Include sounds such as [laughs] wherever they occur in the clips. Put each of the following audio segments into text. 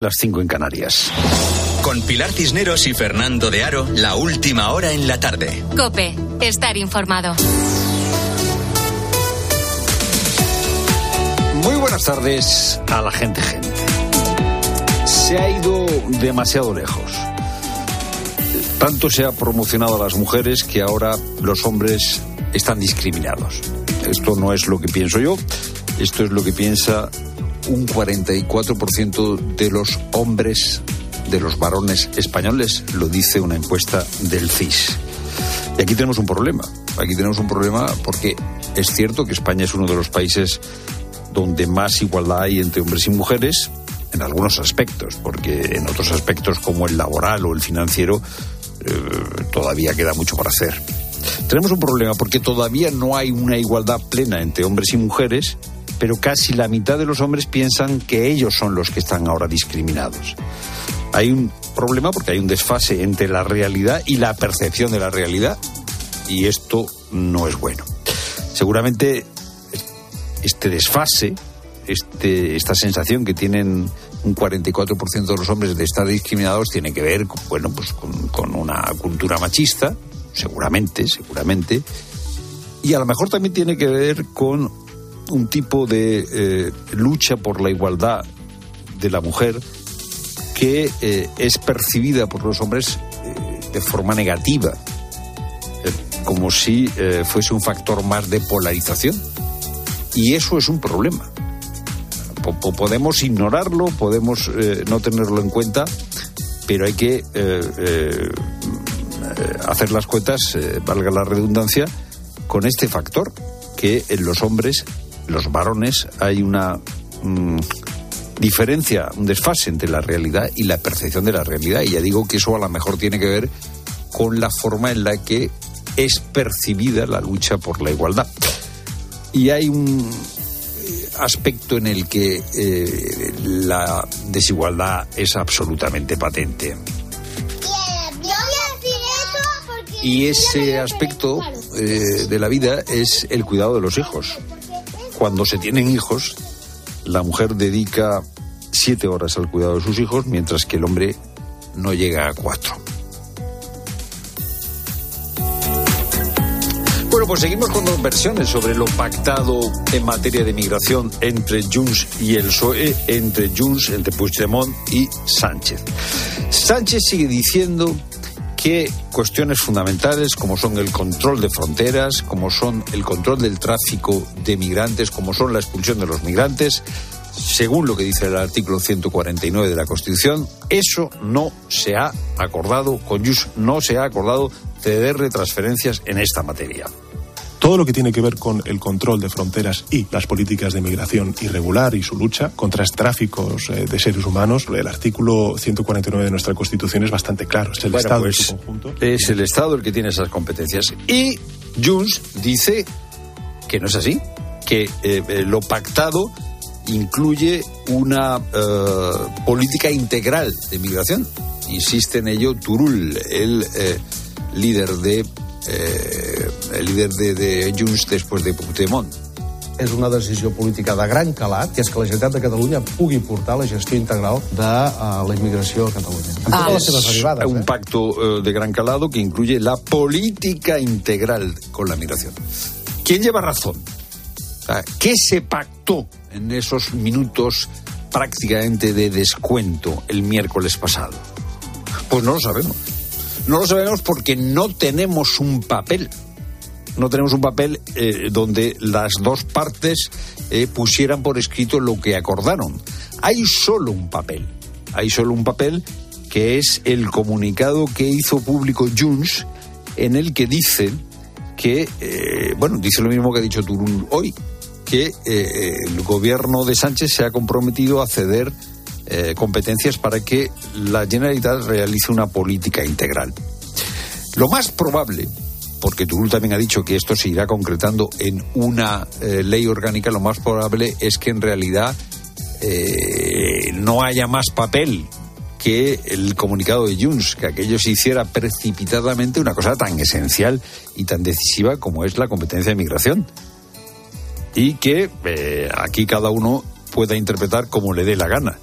Las 5 en Canarias. Con Pilar Cisneros y Fernando de Aro, la última hora en la tarde. Cope, estar informado. Muy buenas tardes a la gente gente. Se ha ido demasiado lejos. Tanto se ha promocionado a las mujeres que ahora los hombres están discriminados. Esto no es lo que pienso yo, esto es lo que piensa un 44% de los hombres, de los varones españoles, lo dice una encuesta del CIS. Y aquí tenemos un problema. Aquí tenemos un problema porque es cierto que España es uno de los países donde más igualdad hay entre hombres y mujeres, en algunos aspectos, porque en otros aspectos como el laboral o el financiero eh, todavía queda mucho por hacer. Tenemos un problema porque todavía no hay una igualdad plena entre hombres y mujeres pero casi la mitad de los hombres piensan que ellos son los que están ahora discriminados. Hay un problema porque hay un desfase entre la realidad y la percepción de la realidad y esto no es bueno. Seguramente este desfase, este, esta sensación que tienen un 44% de los hombres de estar discriminados tiene que ver con, bueno, pues con, con una cultura machista, seguramente, seguramente, y a lo mejor también tiene que ver con un tipo de eh, lucha por la igualdad de la mujer que eh, es percibida por los hombres eh, de forma negativa, como si fuese un factor más de polarización. Y eso es un problema. podemos ignorarlo, podemos no tenerlo en cuenta, pero hay que hacer las cuentas, valga la redundancia, con este factor que en los hombres los varones hay una mm, diferencia, un desfase entre la realidad y la percepción de la realidad. Y ya digo que eso a lo mejor tiene que ver con la forma en la que es percibida la lucha por la igualdad. Y hay un eh, aspecto en el que eh, la desigualdad es absolutamente patente. Y ese aspecto eh, de la vida es el cuidado de los hijos cuando se tienen hijos, la mujer dedica siete horas al cuidado de sus hijos, mientras que el hombre no llega a cuatro. Bueno, pues seguimos con dos versiones sobre lo pactado en materia de migración entre Junts y el PSOE, entre Junts, entre Puigdemont y Sánchez. Sánchez sigue diciendo que cuestiones fundamentales como son el control de fronteras, como son el control del tráfico de migrantes, como son la expulsión de los migrantes, según lo que dice el artículo 149 de la Constitución, eso no se ha acordado, con no se ha acordado ceder transferencias en esta materia todo lo que tiene que ver con el control de fronteras y las políticas de migración irregular y su lucha contra tráficos eh, de seres humanos, el artículo 149 de nuestra Constitución es bastante claro. Es el Estado en su pues, conjunto. Es el Estado el que tiene esas competencias. Y Junts dice que no es así, que eh, eh, lo pactado incluye una política integral de migración. Insiste en ello Turul, el líder de eh, el líder de, de Junts després de Puigdemont. És una decisió política de gran calat, que és que la Generalitat de Catalunya pugui portar la gestió integral de uh, la immigració a Catalunya. Amb totes ah, les seves derivades. Un eh? pacto uh, de gran calado que incluye la política integral con la migración. ¿Quién lleva razón? ¿Qué se pactó en esos minutos prácticamente de descuento el miércoles pasado? Pues no lo sabemos. No lo sabemos porque no tenemos un papel. No tenemos un papel eh, donde las dos partes eh, pusieran por escrito lo que acordaron. Hay solo un papel. Hay solo un papel que es el comunicado que hizo público Junts en el que dice que, eh, bueno, dice lo mismo que ha dicho Turul hoy, que el gobierno de Sánchez se ha comprometido a ceder eh, competencias para que la Generalitat realice una política integral. Lo más probable, porque Turul también ha dicho que esto se irá concretando en una eh, ley orgánica, lo más probable es que en realidad eh, no haya más papel que el comunicado de Junts, que aquello se hiciera precipitadamente una cosa tan esencial y tan decisiva como es la competencia de migración. Y que aquí cada uno pueda interpretar como le dé la gana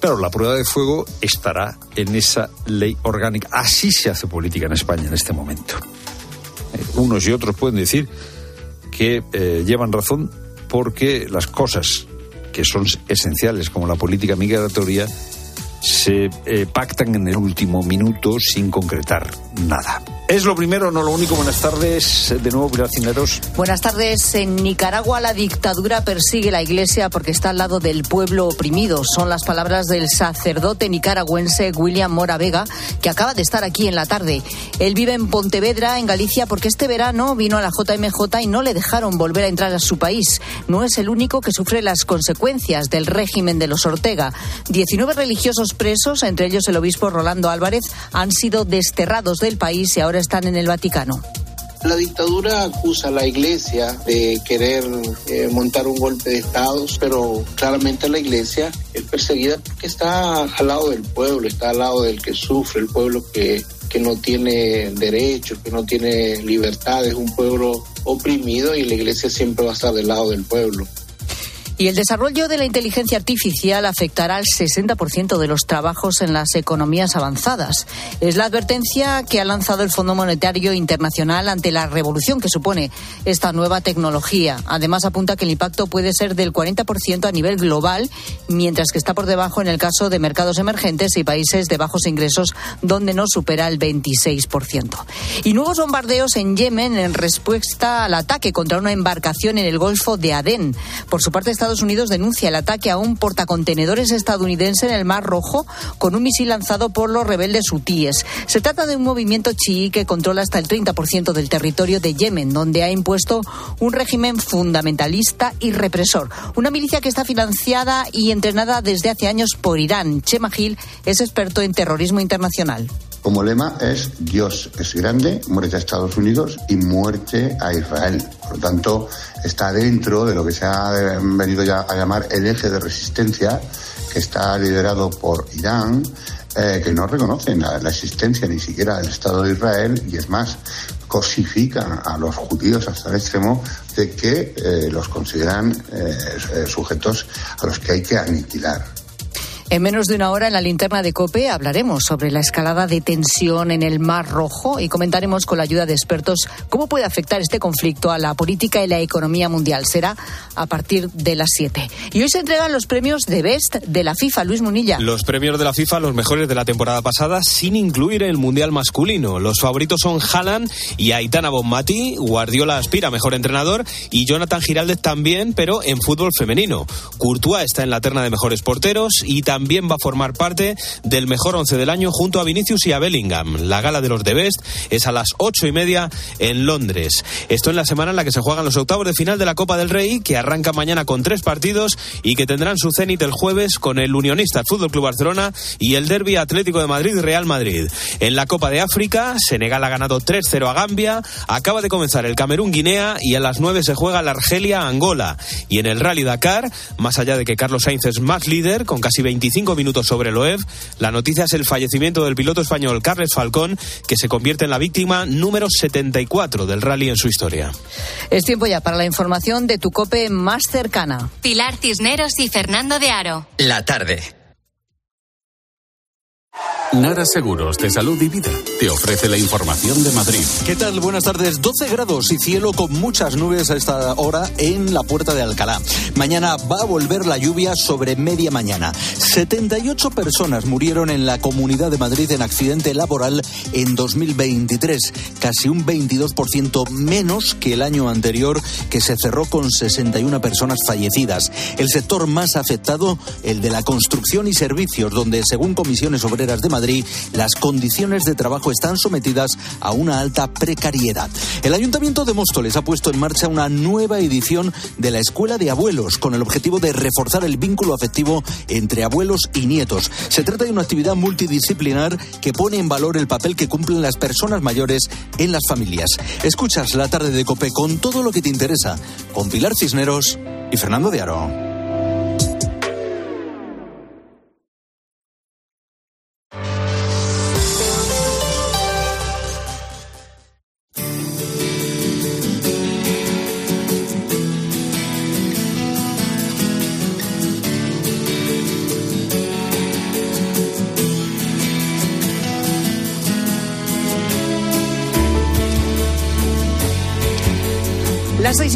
Pero la prueba de fuego estará en esa ley orgánica. Así se hace política en España en este momento. Eh, unos y otros pueden decir que eh, llevan razón porque las cosas que son esenciales, como la política migratoria, se eh, pactan en el último minuto sin concretar nada. Es lo primero, no lo único. Buenas tardes. De nuevo, Pilar Cineros. Buenas tardes. En Nicaragua la dictadura persigue la iglesia porque está al lado del pueblo oprimido. Son las palabras del sacerdote nicaragüense William Mora Vega, que acaba de estar aquí en la tarde. Él vive en Pontevedra, en Galicia, porque este verano vino a la JMJ y no le dejaron volver a entrar a su país. No es el único que sufre las consecuencias del régimen de los Ortega. 19 religiosos presos, entre ellos el obispo Rolando Álvarez, han sido desterrados del país y ahora están en el Vaticano. La dictadura acusa a la iglesia de querer eh, montar un golpe de Estado, pero claramente la iglesia es perseguida porque está al lado del pueblo, está al lado del que sufre, el pueblo que, que no tiene derechos, que no tiene libertades, un pueblo oprimido y la iglesia siempre va a estar del lado del pueblo. Y el desarrollo de la inteligencia artificial afectará al 60% de los trabajos en las economías avanzadas. Es la advertencia que ha lanzado el Fondo Monetario Internacional ante la revolución que supone esta nueva tecnología. Además, apunta que el impacto puede ser del 40% a nivel global, mientras que está por debajo en el caso de mercados emergentes y países de bajos ingresos, donde no supera el 26%. Y nuevos bombardeos en Yemen en respuesta al ataque contra una embarcación en el Golfo de Adén. Por su parte, Estados Unidos denuncia el ataque a un portacontenedores estadounidense en el Mar Rojo con un misil lanzado por los rebeldes hutíes. Se trata de un movimiento chií que controla hasta el 30% del territorio de Yemen, donde ha impuesto un régimen fundamentalista y represor. Una milicia que está financiada y entrenada desde hace años por Irán. Chema Gil es experto en terrorismo internacional como lema es Dios es grande, muerte a Estados Unidos y muerte a Israel. Por lo tanto, está dentro de lo que se ha venido ya a llamar el eje de resistencia, que está liderado por Irán, eh, que no reconocen la, existencia ni siquiera del Estado de Israel y es más, cosifican a los judíos hasta el extremo de que eh, los consideran eh, sujetos a los que hay que aniquilar. En menos de una hora en la linterna de COPE hablaremos sobre la escalada de tensión en el Mar Rojo y comentaremos con la ayuda de expertos cómo puede afectar este conflicto a la política y la economía mundial. Será a partir de las 7. Y hoy se entregan los premios de Best de la FIFA, Luis Munilla. Los premios de la FIFA, los mejores de la temporada pasada, sin incluir el Mundial masculino. Los favoritos son Haaland y Aitana Bonmati. Guardiola aspira mejor entrenador y Jonathan Giraldez también, pero en fútbol femenino. Courtois está en la terna de mejores porteros y también también va a formar parte del mejor once del año junto a Vinicius y a Bellingham. La gala de los de Best es a las ocho y media en Londres. Esto en la semana en la que se juegan los octavos de final de la Copa del Rey, que arranca mañana con tres partidos y que tendrán su cenit el jueves con el Unionista Fútbol Club Barcelona y el Derby Atlético de Madrid Real Madrid. En la Copa de África, Senegal ha ganado 3-0 a Gambia, acaba de comenzar el Camerún Guinea y a las nueve se juega la Argelia Angola. Y en el Rally Dakar, más allá de que Carlos Sainz es más líder con casi 20 25 minutos sobre Loev, la noticia es el fallecimiento del piloto español Carles Falcón, que se convierte en la víctima número 74 del rally en su historia. Es tiempo ya para la información de tu cope más cercana. Pilar Cisneros y Fernando de Aro. La tarde. Nara Seguros de Salud y Vida te ofrece la información de Madrid. ¿Qué tal? Buenas tardes. 12 grados y cielo con muchas nubes a esta hora en la puerta de Alcalá. Mañana va a volver la lluvia sobre media mañana. 78 personas murieron en la Comunidad de Madrid en accidente laboral en 2023, casi un 22% menos que el año anterior que se cerró con 61 personas fallecidas. El sector más afectado, el de la construcción y servicios, donde según comisiones obreras de Madrid, Madrid, las condiciones de trabajo están sometidas a una alta precariedad. El Ayuntamiento de Móstoles ha puesto en marcha una nueva edición de la Escuela de Abuelos con el objetivo de reforzar el vínculo afectivo entre abuelos y nietos. Se trata de una actividad multidisciplinar que pone en valor el papel que cumplen las personas mayores en las familias. Escuchas la tarde de Cope con todo lo que te interesa, con Pilar Cisneros y Fernando de Aro.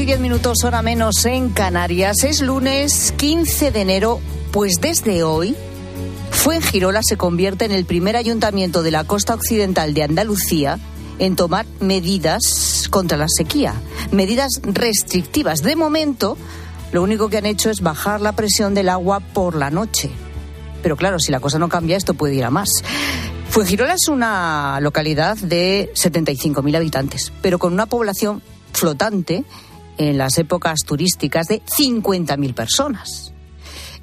Y diez minutos, hora menos en Canarias. Es lunes 15 de enero, pues desde hoy, Fuengirola se convierte en el primer ayuntamiento de la costa occidental de Andalucía en tomar medidas contra la sequía, medidas restrictivas. De momento, lo único que han hecho es bajar la presión del agua por la noche. Pero claro, si la cosa no cambia, esto puede ir a más. Fuengirola es una localidad de 75.000 habitantes, pero con una población flotante en las épocas turísticas de 50.000 personas.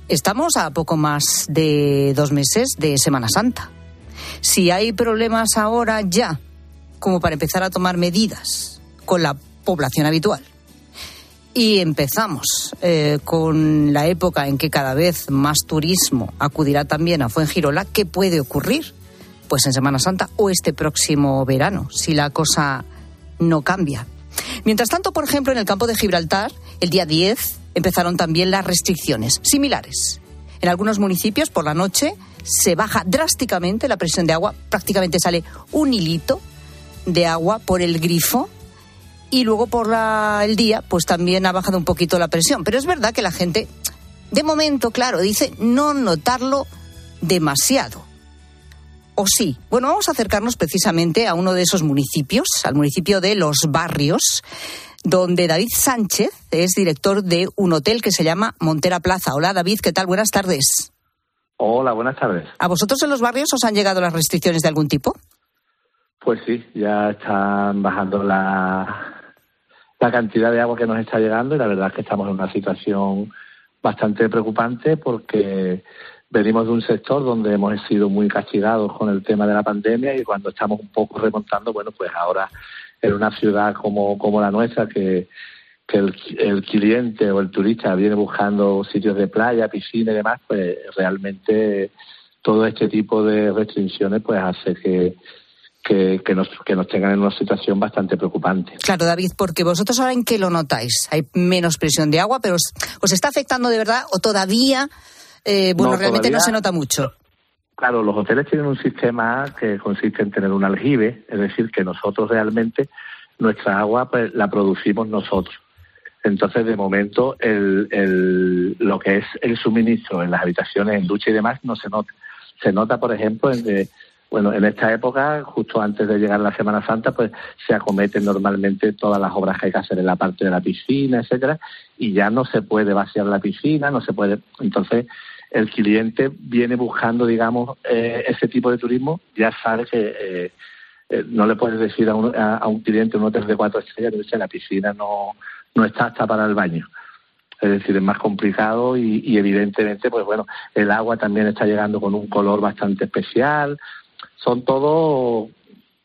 Estamos a poco más de dos meses de Semana Santa. Si hay problemas ahora ya, como para empezar a tomar medidas con la población habitual, y empezamos eh, con la época en que cada vez más turismo acudirá también a Fuengirola, ¿qué puede ocurrir? Pues en Semana Santa o este próximo verano, si la cosa no cambia. Mientras tanto, por ejemplo, en el campo de Gibraltar, el día 10 empezaron también las restricciones similares. En algunos municipios, por la noche, se baja drásticamente la presión de agua, prácticamente sale un hilito de agua por el grifo y luego por la, el día, pues también ha bajado un poquito la presión. Pero es verdad que la gente, de momento, claro, dice no notarlo demasiado. ¿O sí? Bueno, vamos a acercarnos precisamente a uno de esos municipios, al municipio de Los Barrios, donde David Sánchez es director de un hotel que se llama Montera Plaza. Hola David, ¿qué tal? Buenas tardes. Hola, buenas tardes. ¿A vosotros en los barrios os han llegado las restricciones de algún tipo? Pues sí, ya están bajando la, la cantidad de agua que nos está llegando y la verdad es que estamos en una situación bastante preocupante porque venimos de un sector donde hemos sido muy castigados con el tema de la pandemia y cuando estamos un poco remontando, bueno, pues ahora en una ciudad como, como la nuestra que, el, el cliente o el turista viene buscando sitios de playa, piscina y demás, pues realmente todo este tipo de restricciones pues hace que, que, nos, que nos tengan en una situación bastante preocupante. Claro, David, porque vosotros ahora en qué lo notáis? Hay menos presión de agua, pero ¿os, os está afectando de verdad o todavía, eh, bueno, No, realmente no se nota mucho? Claro, los hoteles tienen un sistema que consiste en tener un aljibe, es decir, que nosotros realmente nuestra agua pues, la producimos nosotros. Entonces, de momento, el, el, lo que es el suministro en las habitaciones, en ducha y demás, no se nota. Se nota, por ejemplo, en que, bueno, en esta época, justo antes de llegar la Semana Santa, pues se acometen normalmente todas las obras que hay que hacer en la parte de la piscina, etcétera, y ya no se puede vaciar la piscina, no se puede. Entonces, el cliente viene buscando, digamos, eh, ese tipo de turismo, ya sabe que eh, eh, no le puedes decir a un, a, a un cliente en un hotel de cuatro estrellas que la piscina no, no está hasta para el baño. Es decir, es más complicado y, y evidentemente, pues bueno, el agua también está llegando con un color bastante especial. Son todo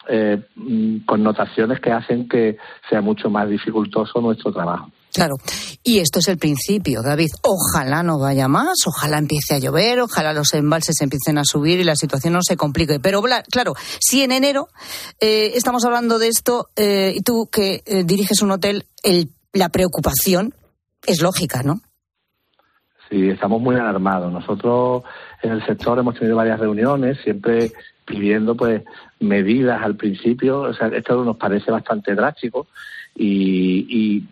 eh, mm, connotaciones que hacen que sea mucho más dificultoso nuestro trabajo. Claro. Y esto es el principio, David. Ojalá no vaya más, ojalá empiece a llover, ojalá los embalses empiecen a subir y la situación no se complique. Pero claro, si en enero eh, estamos hablando de esto eh, y tú que eh, diriges un hotel, el- la preocupación es lógica, ¿no? Sí, estamos muy alarmados. Nosotros en el sector hemos tenido varias reuniones, siempre pidiendo pues medidas al principio. O sea, esto nos parece bastante drástico y, y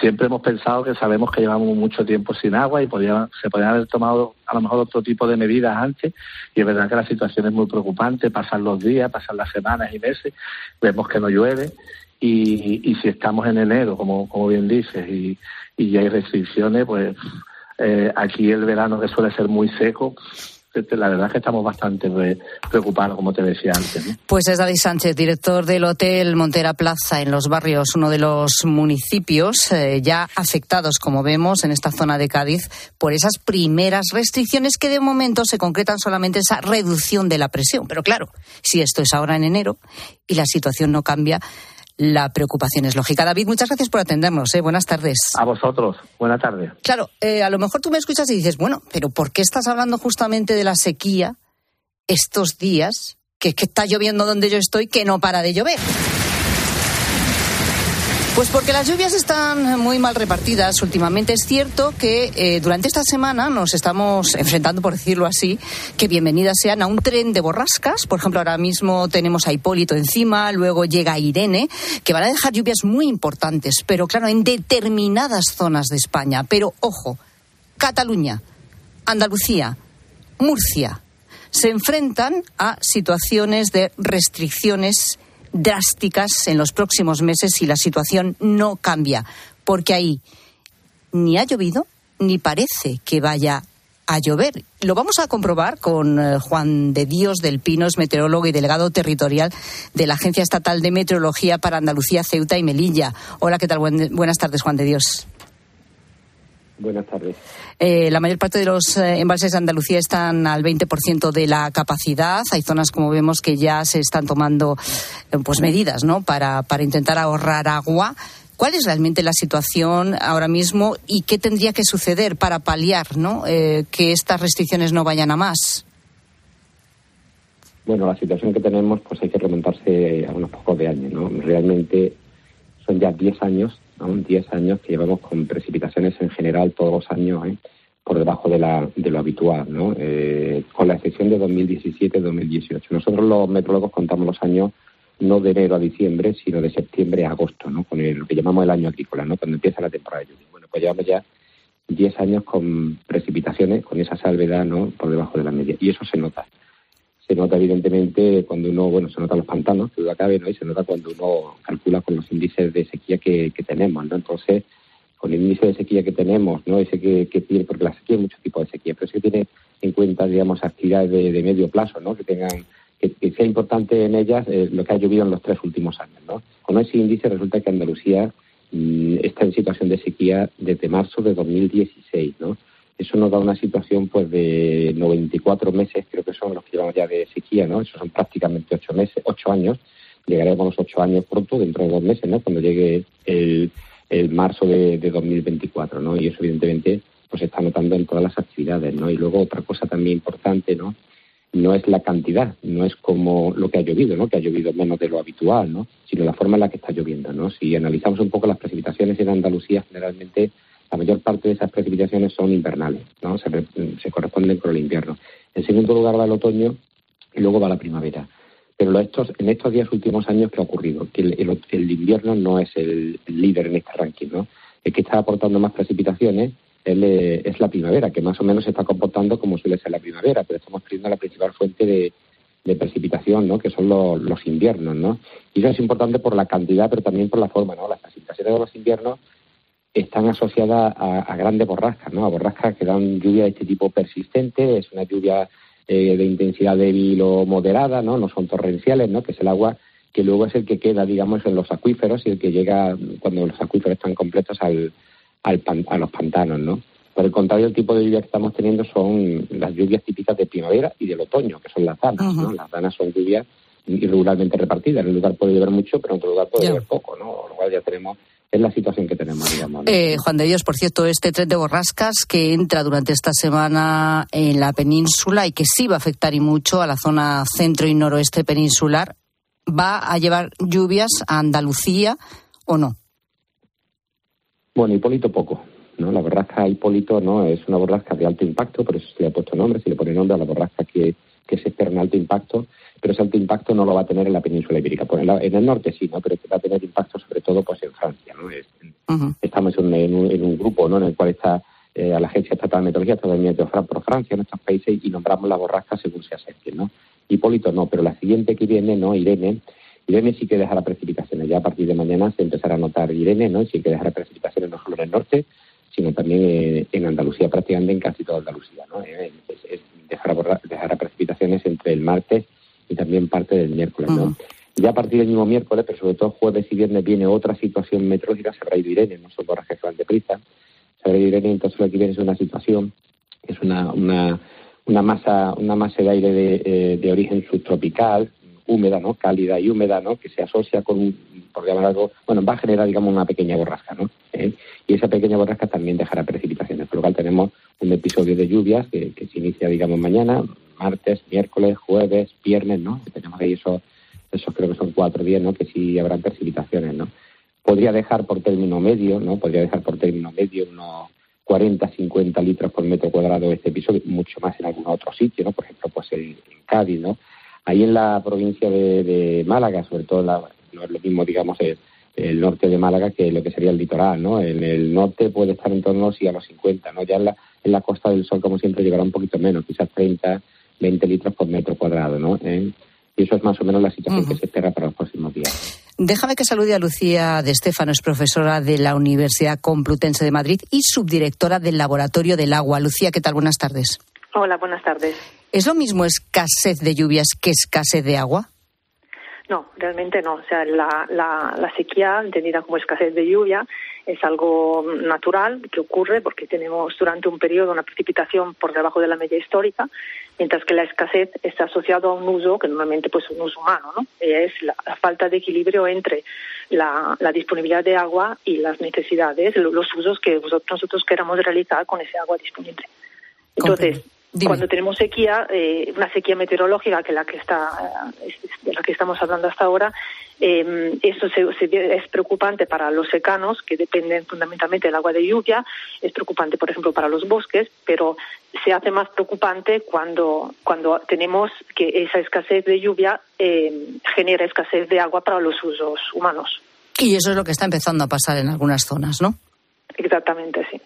siempre hemos pensado que sabemos que llevamos mucho tiempo sin agua y podía- se podrían haber tomado a lo mejor otro tipo de medidas antes y es verdad que la situación es muy preocupante, pasan los días, pasan las semanas y meses, vemos que no llueve y, y si estamos en enero, como, como bien dices, y, y hay restricciones, pues eh, aquí el verano que suele ser muy seco, la verdad es que estamos bastante re- preocupados, como te decía antes. Pues es David Sánchez, director del Hotel Montera Plaza en Los Barrios, uno de los municipios eh, ya afectados, como vemos, en esta zona de Cádiz por esas primeras restricciones que de momento se concretan solamente esa reducción de la presión. Pero claro, si esto es ahora en enero y la situación no cambia, la preocupación es lógica. David, muchas gracias por atendernos. ¿eh? Buenas tardes. A vosotros, buena tarde. Claro, eh, a lo mejor tú me escuchas y dices, bueno, pero ¿por qué estás hablando justamente de la sequía estos días? Que es que está lloviendo donde yo estoy, que no para de llover. Pues porque las lluvias están muy mal repartidas últimamente. Es cierto que eh, durante esta semana nos estamos enfrentando, por decirlo así, que bienvenidas sean a un tren de borrascas. Por ejemplo, ahora mismo tenemos a Hipólito encima, luego llega Irene, que van a dejar lluvias muy importantes, pero claro, en determinadas zonas de España. Pero ojo, Cataluña, Andalucía, Murcia, se enfrentan a situaciones de restricciones drásticas en los próximos meses si la situación no cambia, porque ahí ni ha llovido ni parece que vaya a llover. Lo vamos a comprobar con eh, Juan de Dios del Pinos, meteorólogo y delegado territorial de la Agencia Estatal de Meteorología para Andalucía, Ceuta y Melilla. Hola, ¿qué tal? buenas tardes, Juan de Dios. Buenas tardes. Eh, la mayor parte de los eh, embalses de Andalucía están al 20% de la capacidad. Hay zonas, como vemos, que ya se están tomando eh, pues medidas ¿no? para, para intentar ahorrar agua. ¿Cuál es realmente la situación ahora mismo y qué tendría que suceder para paliar ¿no? que estas restricciones no vayan a más? Bueno, la situación que tenemos, pues hay que remontarse a unos pocos de años. ¿no? Realmente son ya 10 años 10 años que llevamos con precipitaciones en general todos los años ¿eh? por debajo de, la, de lo habitual, ¿no? Eh, con la excepción de 2017-2018. Nosotros los meteorólogos contamos los años no de enero a diciembre, sino de septiembre a agosto, ¿no? con el, lo que llamamos el año agrícola, ¿no? cuando empieza la temporada de lluvia. Bueno, pues llevamos ya 10 años con precipitaciones, con esa salvedad ¿no? por debajo de la media. Y eso se nota se nota evidentemente cuando uno, bueno, se nota los pantanos, que duda cabe, ¿no? Y se nota cuando uno calcula con los índices de sequía que, tenemos, ¿no? Entonces, con el índice de sequía que tenemos, ¿no? Ese que, tiene, porque la sequía es muchos tipos de sequía, pero sí que tiene en cuenta, digamos, actividades de, medio plazo, ¿no? Que tengan, que, sea importante en ellas eh, lo que ha llovido en los tres últimos años, ¿no? Con ese índice resulta que Andalucía mm, está en situación de sequía desde marzo de 2016, ¿no? Eso nos da una situación pues de 94 meses, creo que son los que llevamos ya de sequía, ¿no? Eso son prácticamente ocho meses, ocho años. Llegaremos a los ocho años pronto, dentro de dos meses, ¿no? Cuando llegue el, el marzo de, de 2024, ¿no? Y eso evidentemente pues está notando en todas las actividades, ¿no? Y luego otra cosa también importante, ¿no? No es la cantidad, no es como lo que ha llovido, ¿no? Que ha llovido menos de lo habitual, ¿no? Sino la forma en la que está lloviendo, ¿no? Si analizamos un poco las precipitaciones en Andalucía, generalmente la mayor parte de esas precipitaciones son invernales, ¿no? se, corresponden con el invierno. En segundo lugar va el otoño y luego va la primavera. Pero estos, en estos días últimos años, ¿qué ha ocurrido? Que el, invierno no es el, líder en este ranking, ¿no? El que está aportando más precipitaciones eh, es la primavera, que más o menos se está comportando como suele ser la primavera, pero estamos perdiendo la principal fuente de, precipitación, ¿no? que son los, inviernos. ¿no? Y eso es importante por la cantidad, pero también por la forma. ¿no? Las precipitaciones de los inviernos están asociadas a, grandes borrascas, ¿no? A borrascas que dan lluvia de este tipo persistente, es una lluvia eh, de intensidad débil o moderada, ¿no? No son torrenciales, ¿no? Que es el agua que luego es el que queda, digamos, en los acuíferos y el que llega cuando los acuíferos están completos al, al a los pantanos, ¿no? Por el contrario, el tipo de lluvia que estamos teniendo son las lluvias típicas de primavera y del otoño, que son las danas, ¿no? Las danas son lluvias irregularmente repartidas. En un lugar puede llover mucho, pero en otro lugar puede llover poco, ¿no? Lo cual ya tenemos es la situación que tenemos, digamos. Eh, Juan de Dios, por cierto, este tren de borrascas que entra durante esta semana en la península y que sí va a afectar y mucho a la zona centro y noroeste peninsular, ¿va a llevar lluvias a Andalucía o no? Bueno, Hipólito poco. ¿no? La borrasca Hipólito no es una borrasca de alto impacto, por eso se le ha puesto nombre, se le pone nombre a la borrasca que, que se espera en alto impacto pero ese alto impacto no lo va a tener en la península ibérica. Pues en, el norte sí, ¿no? pero va a tener impacto sobre todo pues en Francia. ¿no? Estamos en un, grupo ¿no? en el cual está eh, a la Agencia Estatal de Meteorología, está por Francia, en estos países, y nombramos la borrasca según se acerquen. ¿no? Hipólito no, pero la siguiente que viene, no Irene, Irene sí que dejará precipitaciones. Ya a partir de mañana se empezará a notar Irene, ¿no? sí que dejará precipitaciones no solo en el norte, sino también eh, en Andalucía, prácticamente en casi toda Andalucía. ¿no? Eh, dejará precipitaciones entre el martes y también parte del miércoles, ¿no? Ya a partir del mismo miércoles, pero sobre todo jueves y viernes, viene otra situación meteorológica, se habrá ido Irene, no son borrajes que van deprisa, se habrá ido Irene, entonces lo que viene es una situación, es una, una, una masa una masa de aire de, eh, de origen subtropical, húmeda, ¿no? Cálida y húmeda, ¿no? Que se asocia con, por llamar algo, bueno, va a generar, digamos, una pequeña borrasca, ¿no? ¿Eh? Y esa pequeña borrasca también dejará precipitaciones, por lo cual tenemos un episodio de lluvias que, que se inicia, digamos, mañana, martes, miércoles, jueves, viernes, ¿no? tenemos ahí esos, esos creo que son cuatro días, ¿no? Que sí habrán precipitaciones, ¿no? podría dejar por término medio, ¿no? Podría dejar por término medio unos 40, 50 litros por metro cuadrado este episodio, mucho más en algún otro sitio, ¿no? Por ejemplo, pues en, Cádiz, ¿no? Ahí en la provincia de, Málaga, sobre todo, no es lo mismo, digamos, el, el, norte de Málaga que lo que sería el litoral, ¿no? En el norte puede estar en torno sí, a los 50, ¿no? Ya en la, en la Costa del Sol, como siempre, llegará un poquito menos, quizás 30, 20 litros por metro cuadrado, ¿no? ¿Eh? Y eso es más o menos la situación que se espera para los próximos días. Déjame que salude a Lucía de Estefano, es profesora de la Universidad Complutense de Madrid y subdirectora del Laboratorio del Agua. Lucía, ¿qué tal? Buenas tardes. Hola, buenas tardes. ¿Es lo mismo escasez de lluvias que escasez de agua? No, realmente no. O sea, la, la, sequía, entendida como escasez de lluvia, es algo natural que ocurre porque tenemos durante un periodo una precipitación por debajo de la media histórica, mientras que la escasez está asociado a un uso que normalmente pues un uso humano, ¿no? Es la, falta de equilibrio entre la, disponibilidad de agua y las necesidades, los usos que nosotros queramos realizar con ese agua disponible. Entonces, cuando tenemos sequía, eh, una sequía meteorológica que la que está de la que estamos hablando hasta ahora, eh, eso es preocupante para los secanos que dependen fundamentalmente del agua de lluvia, es preocupante, por ejemplo, para los bosques, pero se hace más preocupante cuando cuando tenemos que esa escasez de lluvia eh, genera escasez de agua para los usos humanos. Y eso es lo que está empezando a pasar en algunas zonas, ¿no? Exactamente, sí.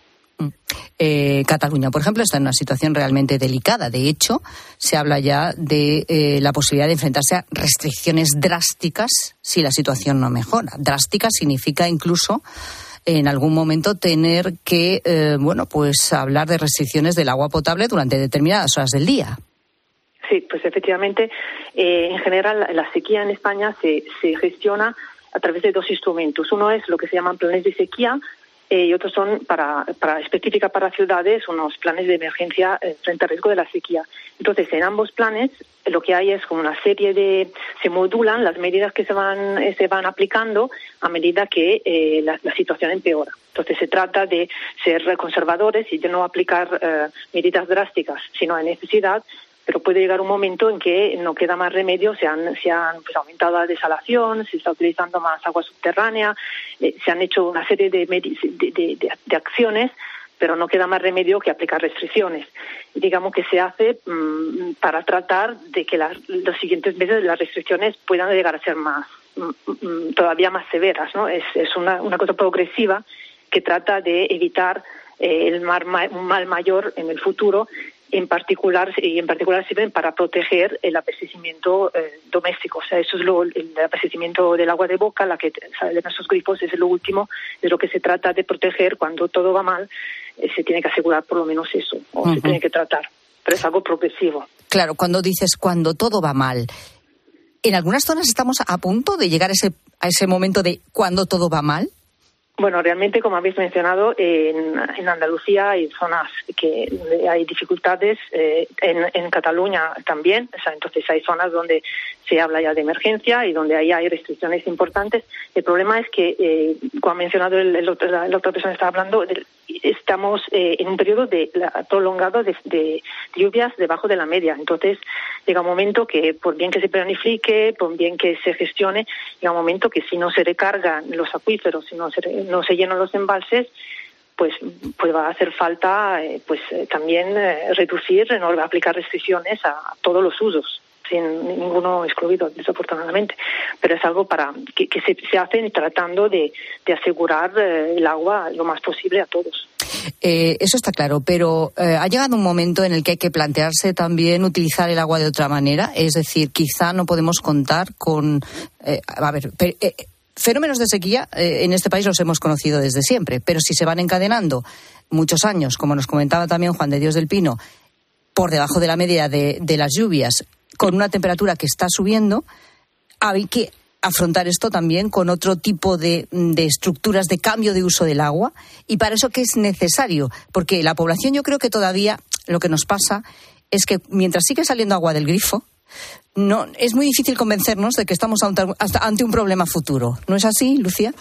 Eh, Cataluña, por ejemplo, está en una situación realmente delicada. De hecho, se habla ya de eh, la posibilidad de enfrentarse a restricciones drásticas si la situación no mejora. Drástica significa incluso en algún momento tener que, eh, bueno, pues hablar de restricciones del agua potable durante determinadas horas del día. Sí, pues efectivamente, en general la sequía en España se, se gestiona a través de dos instrumentos. Uno es lo que se llaman planes de sequía, eh, y otros son para, para específica para ciudades unos planes de emergencia eh, frente al riesgo de la sequía. Entonces, en ambos planes lo que hay es como una serie de se modulan las medidas que se van eh, se van aplicando a medida que la, situación empeora. Entonces, se trata de ser conservadores y de no aplicar medidas drásticas si no hay necesidad, pero puede llegar un momento en que no queda más remedio, se han, se han pues, aumentado la desalación, se está utilizando más agua subterránea, eh, se han hecho una serie de, de, acciones, pero no queda más remedio que aplicar restricciones. Digamos que se hace mm, para tratar de que los siguientes meses las restricciones puedan llegar a ser más, mm, mm, todavía más severas. ¿no? Es, es una, una cosa progresiva que trata de evitar eh, el un mal mayor en el futuro en particular y en particular sirven para proteger el abastecimiento eh, doméstico. O sea, eso es lo, el abastecimiento del agua de boca, la que sale de nuestros grifos, es lo último de lo que se trata de proteger cuando todo va mal. Eh, se tiene que asegurar por lo menos eso, o se tiene que tratar. Pero es algo progresivo. Claro, cuando dices cuando todo va mal, en algunas zonas estamos a punto de llegar a ese, a ese momento de cuando todo va mal. Bueno, realmente, como habéis mencionado, en, Andalucía hay zonas que hay dificultades, eh, en, Cataluña también, entonces hay zonas donde se habla ya de emergencia y donde ahí hay restricciones importantes. El problema es que, eh, como ha mencionado el, la, otra persona que estaba hablando, estamos eh, en un periodo de, prolongado de, lluvias debajo de la media. Entonces, llega un momento que, por bien que se planifique, por bien que se gestione, llega un momento que si no se recargan los acuíferos, si no se, no se llenan los embalses, pues, pues va a hacer falta eh, pues eh, también reducir, aplicar restricciones a todos los usos sin ninguno excluido, desafortunadamente. Pero es algo para que, se, se hace tratando de, asegurar eh, el agua lo más posible a todos. Eh, eso está claro, pero eh, ha llegado un momento en el que hay que plantearse también utilizar el agua de otra manera. Es decir, quizá no podemos contar con. a ver. Fenómenos de sequía en este país los hemos conocido desde siempre, pero si se van encadenando muchos años, como nos comentaba también Juan de Dios del Pino, por debajo de la media de las lluvias, con una temperatura que está subiendo, hay que afrontar esto también con otro tipo de, estructuras de cambio de uso del agua. Y para eso, ¿qué es necesario? Porque la población, yo creo que todavía lo que nos pasa es que mientras sigue saliendo agua del grifo, no, es muy difícil convencernos de que estamos ante un problema futuro. ¿No es así, Lucía?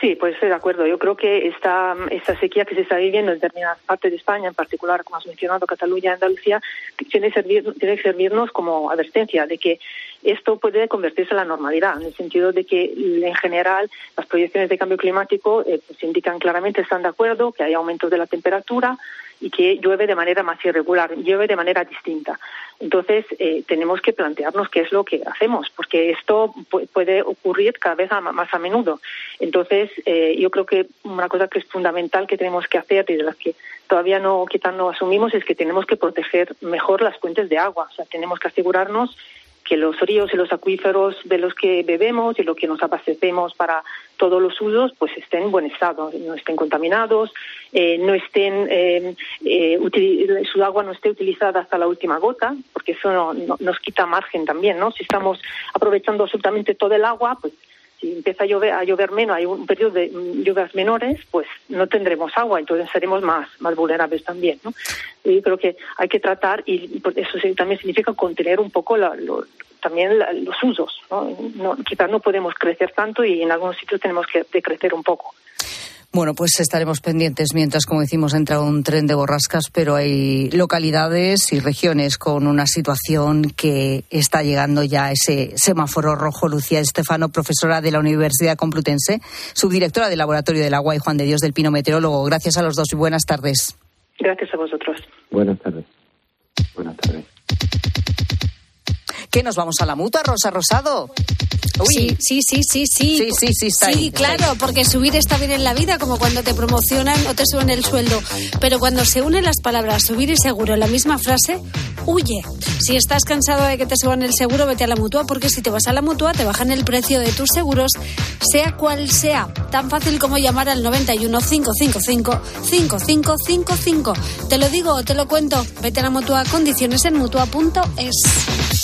Sí, pues estoy de acuerdo. Yo creo que esta, esta sequía que se está viviendo en determinadas partes de España, en particular, como has mencionado, Cataluña, Andalucía, tiene que, servir, tiene que servirnos como advertencia de que esto puede convertirse en la normalidad, en el sentido de que en general las proyecciones de cambio climático eh, pues indican claramente, están de acuerdo, que hay aumentos de la temperatura y que llueve de manera más irregular, llueve de manera distinta. Entonces, eh, tenemos que plantearnos qué es lo que hacemos, porque esto puede ocurrir cada vez más a menudo. Entonces, eh, yo creo que una cosa que es fundamental que tenemos que hacer y de las que todavía no, quizás no asumimos es que tenemos que proteger mejor las fuentes de agua. O sea, tenemos que asegurarnos que los ríos y los acuíferos de los que bebemos y lo que nos abastecemos para todos los usos pues estén en buen estado, no estén contaminados, eh, no estén eh, eh, su agua no esté utilizada hasta la última gota, porque eso nos quita margen también, ¿no? Si estamos aprovechando absolutamente todo el agua, pues si empieza a llover, a llover menos, hay un periodo de lluvias menores, pues no tendremos agua, entonces seremos más, más vulnerables también. ¿no? Yo creo que hay que tratar, y eso también significa contener un poco también los usos. ¿no? No, quizás no podemos crecer tanto y en algunos sitios tenemos que decrecer un poco. Bueno, pues estaremos pendientes mientras, como decimos, entra un tren de borrascas, pero hay localidades y regiones con una situación que está llegando ya a ese semáforo rojo. Lucía Estefano, profesora de la Universidad Complutense, subdirectora del Laboratorio del Agua y Juan de Dios del Pino Meteorólogo. Gracias a los dos y buenas tardes. Gracias a vosotros. Buenas tardes. Buenas tardes. ¿Qué nos vamos a la mutua, Rosa Rosado? Sí, sí, sí, sí, sí. Sí, sí, sí, claro, porque subir está bien en la vida, como cuando te promocionan o te suben el sueldo. Pero cuando se unen las palabras subir y seguro en la misma frase, huye. Si estás cansado de que te suban el seguro, vete a la mutua, porque si te vas a la mutua, te bajan el precio de tus seguros, sea cual sea. Tan fácil como llamar al 91 555 5555. Te lo digo o te lo cuento. Vete a la mutua, condiciones en mutua.es.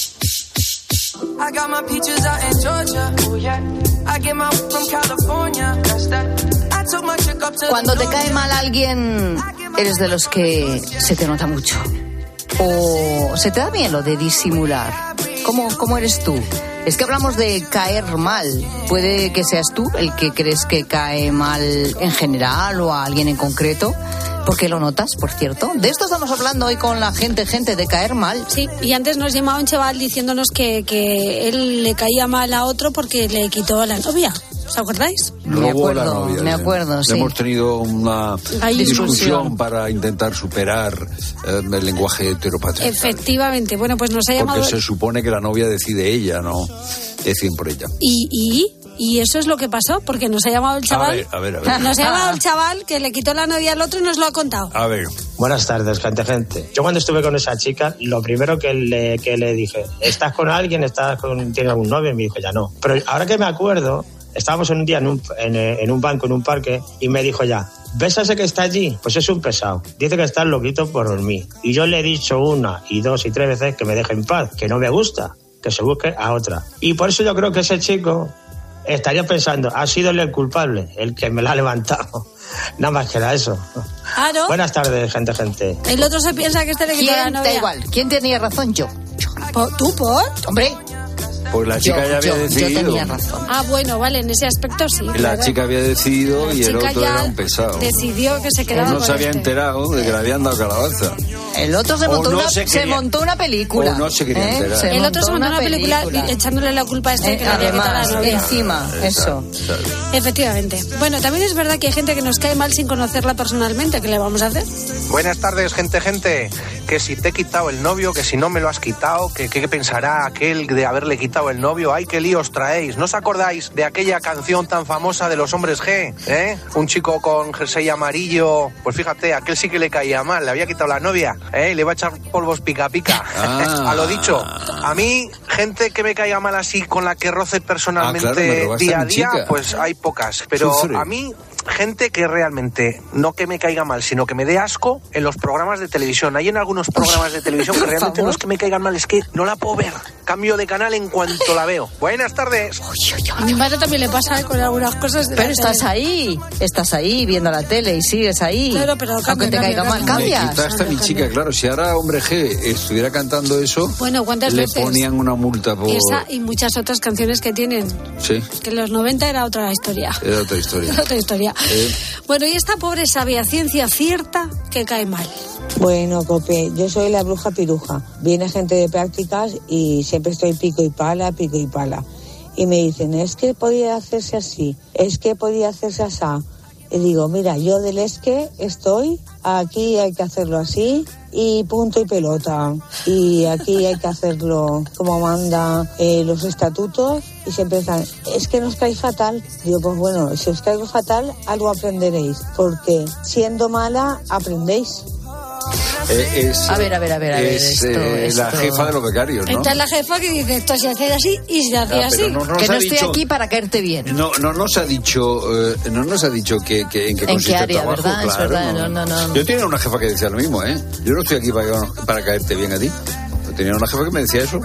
Cuando te cae mal alguien, eres de los que se te nota mucho. O se te da bien lo de disimular. ¿Cómo, cómo eres tú? Es que hablamos de caer mal. Puede que seas tú el que crees que cae mal en general o a alguien en concreto. ¿Por qué lo notas, por cierto? De esto estamos hablando hoy con la gente, gente de caer mal. Sí, y antes nos llamaba un chaval diciéndonos que, que él le caía mal a otro porque le quitó a la novia. ¿Os acordáis? Me acuerdo, me acuerdo, sí. Hemos tenido una discusión, para intentar superar eh, el lenguaje heteropatriarcal. Efectivamente. Bueno, pues nos ha llamado... Porque se supone que la novia decide ella, ¿no? Deciden por ella. ¿Y? y y eso es lo que pasó, porque nos ha llamado el chaval. A ver, a ver, a ver. Nos ha llamado el chaval que le quitó la novia al otro y nos lo ha contado. A ver. Buenas tardes, gente, gente. Yo cuando estuve con esa chica, lo primero que le, que le dije, ¿estás con alguien? ¿Estás con, ¿Tienes algún novio? Y me dijo, ya no. Pero ahora que me acuerdo, estábamos en un día en un, en, un banco, en un parque, y me dijo ya, ¿ves a ese que está allí? Pues es un pesado. Dice que está loquito por dormir. Y yo le he dicho una y dos y tres veces que me deje en paz, que no me gusta, que se busque a otra. Y por eso yo creo que ese chico estaría pensando, ha sido el culpable, el que me la ha levantado. [laughs] Nada más que era eso. Buenas tardes, gente, gente. El otro se piensa que este le quitó la novia. Da igual. ¿Quién tenía razón? Yo. ¿Tú, por? Hombre, pues la chica ya había decidido. Yo tenía razón. Ah, bueno, vale, en ese aspecto sí. La chica había decidido y el otro era un pesado. Decidió que se quedaba. no se había este. enterado de que le habían dado calabaza. El otro se montó, una, se, montó una película. O no se quería ¿eh? enterar. el otro se montó una película, echándole la culpa a este eh, que Además, la encima, eso. Efectivamente. Bueno, también es verdad que hay gente que nos cae mal sin conocerla personalmente. ¿Qué le vamos a hacer? Buenas tardes, gente, gente. Que si te he quitado el novio, que si no me lo has quitado, que qué pensará aquel de haberle quitado el novio. Ay, qué líos traéis. ¿No os acordáis de aquella canción tan famosa de los hombres G? ¿Eh? Un chico con jersey amarillo. Pues fíjate, aquel sí que le caía mal. Le había quitado la novia. ¿eh? Le iba a echar polvos pica pica. [laughs] a lo dicho. A mí, gente que me caiga mal así, con la que roce personalmente ah, día a día, pues hay pocas. Pero a mí gente que realmente no que me caiga mal, sino que me dé asco en los programas de televisión. Hay en algunos programas de televisión [laughs] que realmente no es que me caigan mal, es que no la puedo ver. Cambio de canal en cuanto la veo. Buenas tardes. A mi madre también le pasa con algunas cosas. pero estás ahí, estás ahí viendo la tele y sigues ahí. Claro, pero aunque te caiga mal, cambia. Quizás está mi chica, claro. Si ahora Hombre G estuviera cantando eso, bueno, ¿cuántas le veces? ponían una multa por. Esa y muchas otras canciones que tienen. Sí. Que en los 90 era otra historia. Era otra historia. [laughs] otra historia. Bueno, y esta pobre sabía ciencia cierta que cae mal. Bueno, Cope, yo soy la bruja piruja. Viene gente de prácticas y siempre estoy pico y pala, pico y pala. Y me dicen, es que podía hacerse así, es que podía hacerse así. Y digo, mira, yo del es que estoy, aquí hay que hacerlo así y punto y pelota. Y aquí hay que hacerlo como manda eh, los estatutos y siempre están, es que nos cae fatal. Digo, pues bueno, si os caigo fatal, algo aprenderéis, porque siendo mala, aprendéis. Eh, es, A ver, a ver, a ver, a ver, Es esto- eh, la jefa de los becarios, ¿no? Esta es la jefa que dice esto se hace así y se hace Ah, así. no que no estoy dicho- aquí para caerte bien. No, no nos ha dicho, eh, no nos ha dicho que, que- en qué ¿En consiste qué área, el trabajo, verdad? Es claro, verdad, no, no, no. Yo tenía una jefa que decía lo mismo, ¿eh? Yo no estoy aquí para, para caerte bien a ti. Tenía una jefa que me decía eso,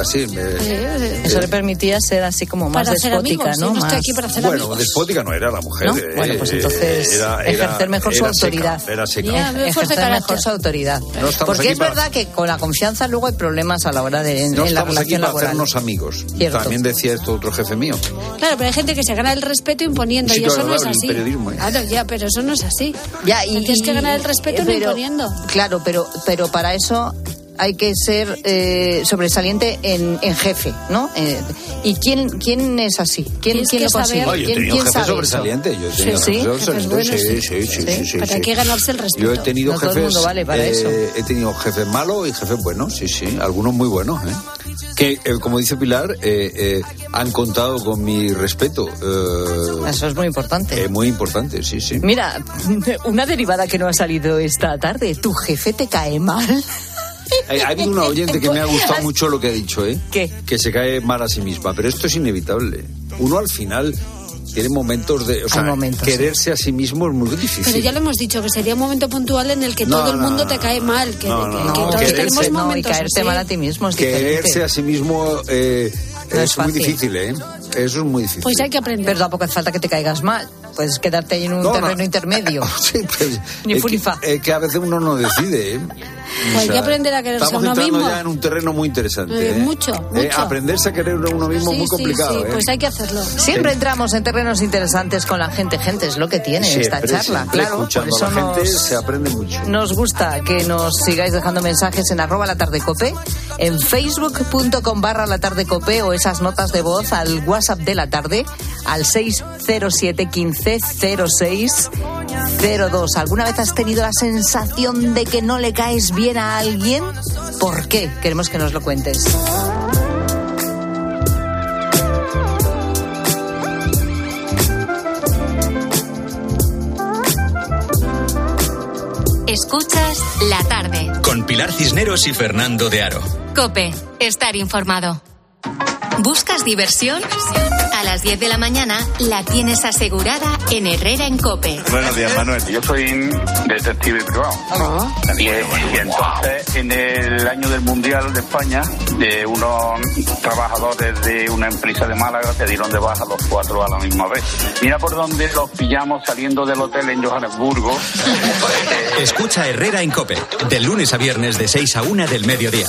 así. me- Eso le permitía ser así como más despótica, amigos, ¿no? yo no estoy Más- aquí para hacer Bueno, amigos. despótica no era la mujer. ¿No? eh, Bueno, pues entonces era- era- ejercer mejor su seca, autoridad. Era seca. Ya, mejor de ejercer mejor su autoridad. No Porque es para- verdad que con la confianza luego hay problemas a la hora de en, No en la estamos aquí relación para laboral. hacernos amigos. Cierto. También decía esto otro jefe mío. Claro, pero hay gente que se gana el respeto imponiendo Un y eso no es así. periodismo, ¿eh? Claro, ya, pero eso no es así. Ya, y, Tienes que ganar el respeto imponiendo. Claro, pero, pero para eso hay que ser eh, sobresaliente en, en jefe, ¿no? Eh, ¿Y quién, quién es así? ¿Quién, quién que lo consigue? saber- Ay, yo he ¿Quién, tenido quién jefes sobresalientes. Yo he tenido Sí, jefes sí, sobresalientes. jefes Sí, sí, sí, sí, sí, Pero hay sí. que ganarse el respeto. Yo he tenido No todo el jefes. mundo vale para eh, eso. He tenido jefes malos y jefes buenos, sí, sí. Algunos muy buenos, ¿eh? Que, eh, como dice Pilar, eh, eh, han contado con mi respeto. eh, Eso es muy importante. eh, muy importante, sí, sí. Mira, [laughs] una derivada que no ha salido esta tarde. ¿Tu jefe te cae mal? Ha habido una oyente que me ha gustado mucho lo que ha dicho, ¿eh? ¿Qué? Que se cae mal a sí misma. Pero esto es inevitable. Uno al final tiene momentos de. O sea, momentos, quererse a sí mismo es muy difícil. Pero ya lo hemos dicho, que sería un momento puntual en el que No, todo el mundo no, te cae mal, que, no, que- no, que no, todos quererse- tenemos no, y momentos caerte así. mal a ti mismo es diferente. Quererse a sí mismo eh, No es es, muy difícil, ¿eh? Eso es muy difícil. Pues hay que aprender. Pero tampoco hace falta que te caigas mal. Puedes quedarte ahí en un No, no. terreno intermedio. [laughs] Sí, pues, Ni es que-. Es que a veces uno no decide, ¿eh? Pues hay que aprender a quererse a estamos uno entrando mismo. ya en un terreno muy interesante. Eh, ¿eh? mucho, Eh, mucho. aprenderse a querer a uno mismo Sí, es muy complicado, sí, ¿eh? pues hay que hacerlo. Siempre entramos en terrenos interesantes con la gente. Gente, es lo que tiene esta charla. Claro, por eso a la gente nos, se aprende mucho. nos gusta que nos sigáis dejando mensajes en arroba la tarde cope, en facebook.com barra la tarde cope o esas notas de voz al WhatsApp de la tarde al 607 15 06 02. ¿Alguna vez has tenido la sensación de que no le caes bien a alguien? ¿Por qué? Queremos que nos lo cuentes. Escuchas la tarde. Con Pilar Cisneros y Fernando de Aro. Cope, estar informado. ¿Buscas diversión? A las 10 de la mañana la tienes asegurada en Herrera en Cope. Buenos días, Manuel. Yo soy detective privado. Y, y entonces, en el año del Mundial de España, de unos trabajadores de una empresa de Málaga se dieron de baja los cuatro a la misma vez. Mira por dónde los pillamos saliendo del hotel en Johannesburgo. Escucha Herrera en Cope. De lunes a viernes de 6 a 1 del mediodía.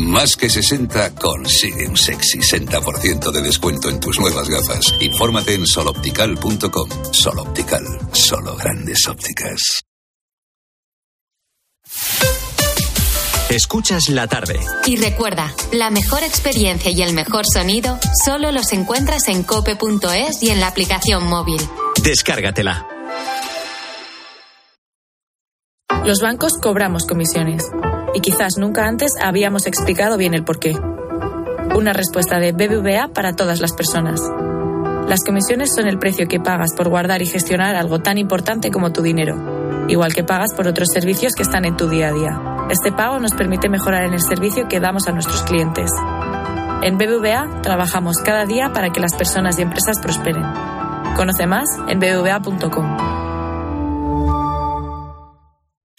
Más que 60 consigue un sexy 60% de descuento en tus nuevas gafas. Infórmate en soloptical.com. Soloptical, solo grandes ópticas. Escuchas la tarde. Y recuerda, la mejor experiencia y el mejor sonido solo los encuentras en cope.es y en la aplicación móvil. Descárgatela. Los bancos cobramos comisiones y quizás nunca antes habíamos explicado bien el porqué. Una respuesta de BBVA para todas las personas. Las comisiones son el precio que pagas por guardar y gestionar algo tan importante como tu dinero, igual que pagas por otros servicios que están en tu día a día. Este pago nos permite mejorar en el servicio que damos a nuestros clientes. En BBVA trabajamos cada día para que las personas y empresas prosperen. Conoce más en bbva.com.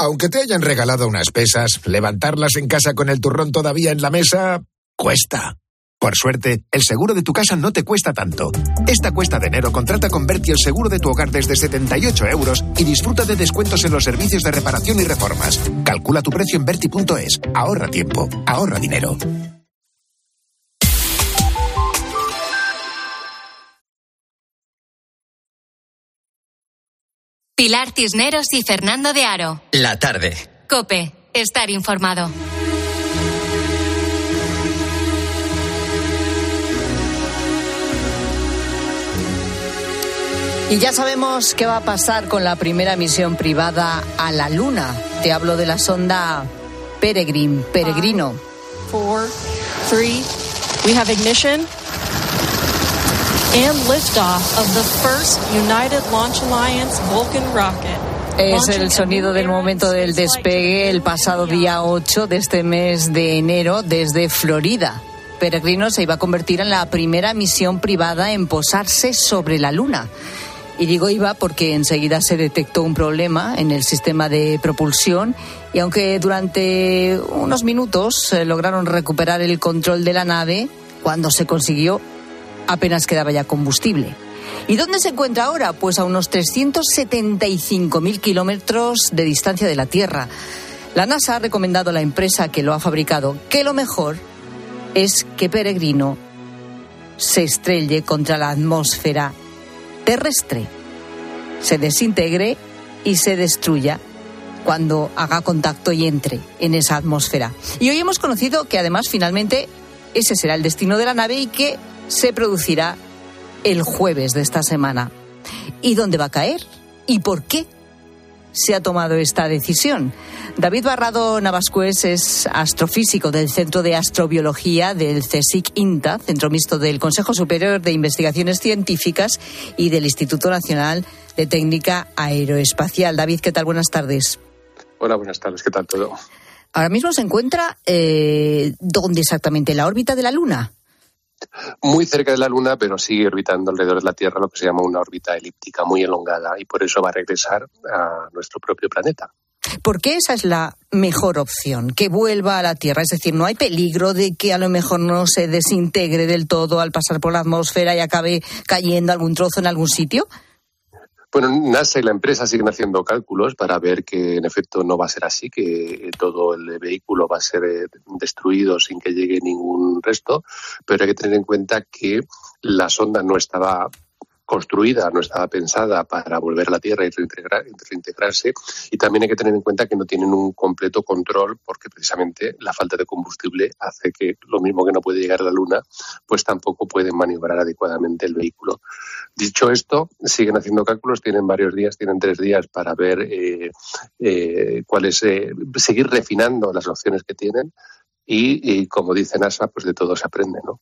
Aunque te hayan regalado unas pesas, levantarlas en casa con el turrón todavía en la mesa cuesta. Por suerte, el seguro de tu casa no te cuesta tanto. Esta cuesta de enero contrata con Berti el seguro de tu hogar desde 78 euros y disfruta de descuentos en los servicios de reparación y reformas. Calcula tu precio en Berti.es. Ahorra tiempo, ahorra dinero. Pilar Cisneros y Fernando de Aro. La tarde. Cope, estar informado. Y ya sabemos qué va a pasar con la primera misión privada a la Luna. Te hablo de la sonda Peregrine, Peregrino. Four, three, we have ignition and liftoff of the first United Launch Alliance Vulcan rocket. Es el sonido del momento del despegue el pasado día 8 de este mes de enero desde Florida. Peregrino se iba a convertir en la primera misión privada en posarse sobre la Luna. Y digo iba porque enseguida se detectó un problema en el sistema de propulsión y aunque durante unos minutos lograron recuperar el control de la nave, cuando se consiguió apenas quedaba ya combustible. ¿Y dónde se encuentra ahora? Pues a unos 375.000 kilómetros de distancia de la Tierra. La NASA ha recomendado a la empresa que lo ha fabricado que lo mejor es que Peregrino se estrelle contra la atmósfera terrestre, se desintegre y se destruya cuando haga contacto y entre en esa atmósfera. Y hoy hemos conocido que además finalmente ese será el destino de la nave y que se producirá el jueves de esta semana. ¿Y dónde va a caer? ¿Y por qué se ha tomado esta decisión? David Barrado Navascués es astrofísico del Centro de Astrobiología del CSIC INTA, Centro Mixto del Consejo Superior de Investigaciones Científicas y del Instituto Nacional de Técnica Aeroespacial. David, ¿qué tal? Buenas tardes. Hola, buenas tardes. ¿Qué tal todo? Ahora mismo se encuentra eh, dónde exactamente, la órbita de la Luna. Muy cerca de la Luna, pero sigue orbitando alrededor de la Tierra, lo que se llama una órbita elíptica muy elongada, y por eso va a regresar a nuestro propio planeta. ¿Por qué esa es la mejor opción? Que vuelva a la Tierra. Es decir, no hay peligro de que a lo mejor no se desintegre del todo al pasar por la atmósfera y acabe cayendo algún trozo en algún sitio. Bueno, NASA y la empresa siguen haciendo cálculos para ver que en efecto no va a ser así, que todo el vehículo va a ser eh, destruido sin que llegue ningún resto, pero hay que tener en cuenta que la sonda no estaba construida, no estaba pensada para volver a la Tierra y reintegrarse. Y también hay que tener en cuenta que no tienen un completo control porque precisamente la falta de combustible hace que lo mismo que no puede llegar a la Luna, pues tampoco pueden maniobrar adecuadamente el vehículo. Dicho esto, siguen haciendo cálculos, tienen varios días, tienen tres días para ver eh, eh, cuáles, eh, seguir refinando las opciones que tienen y, y, como dice NASA, pues de todo se aprende, ¿no?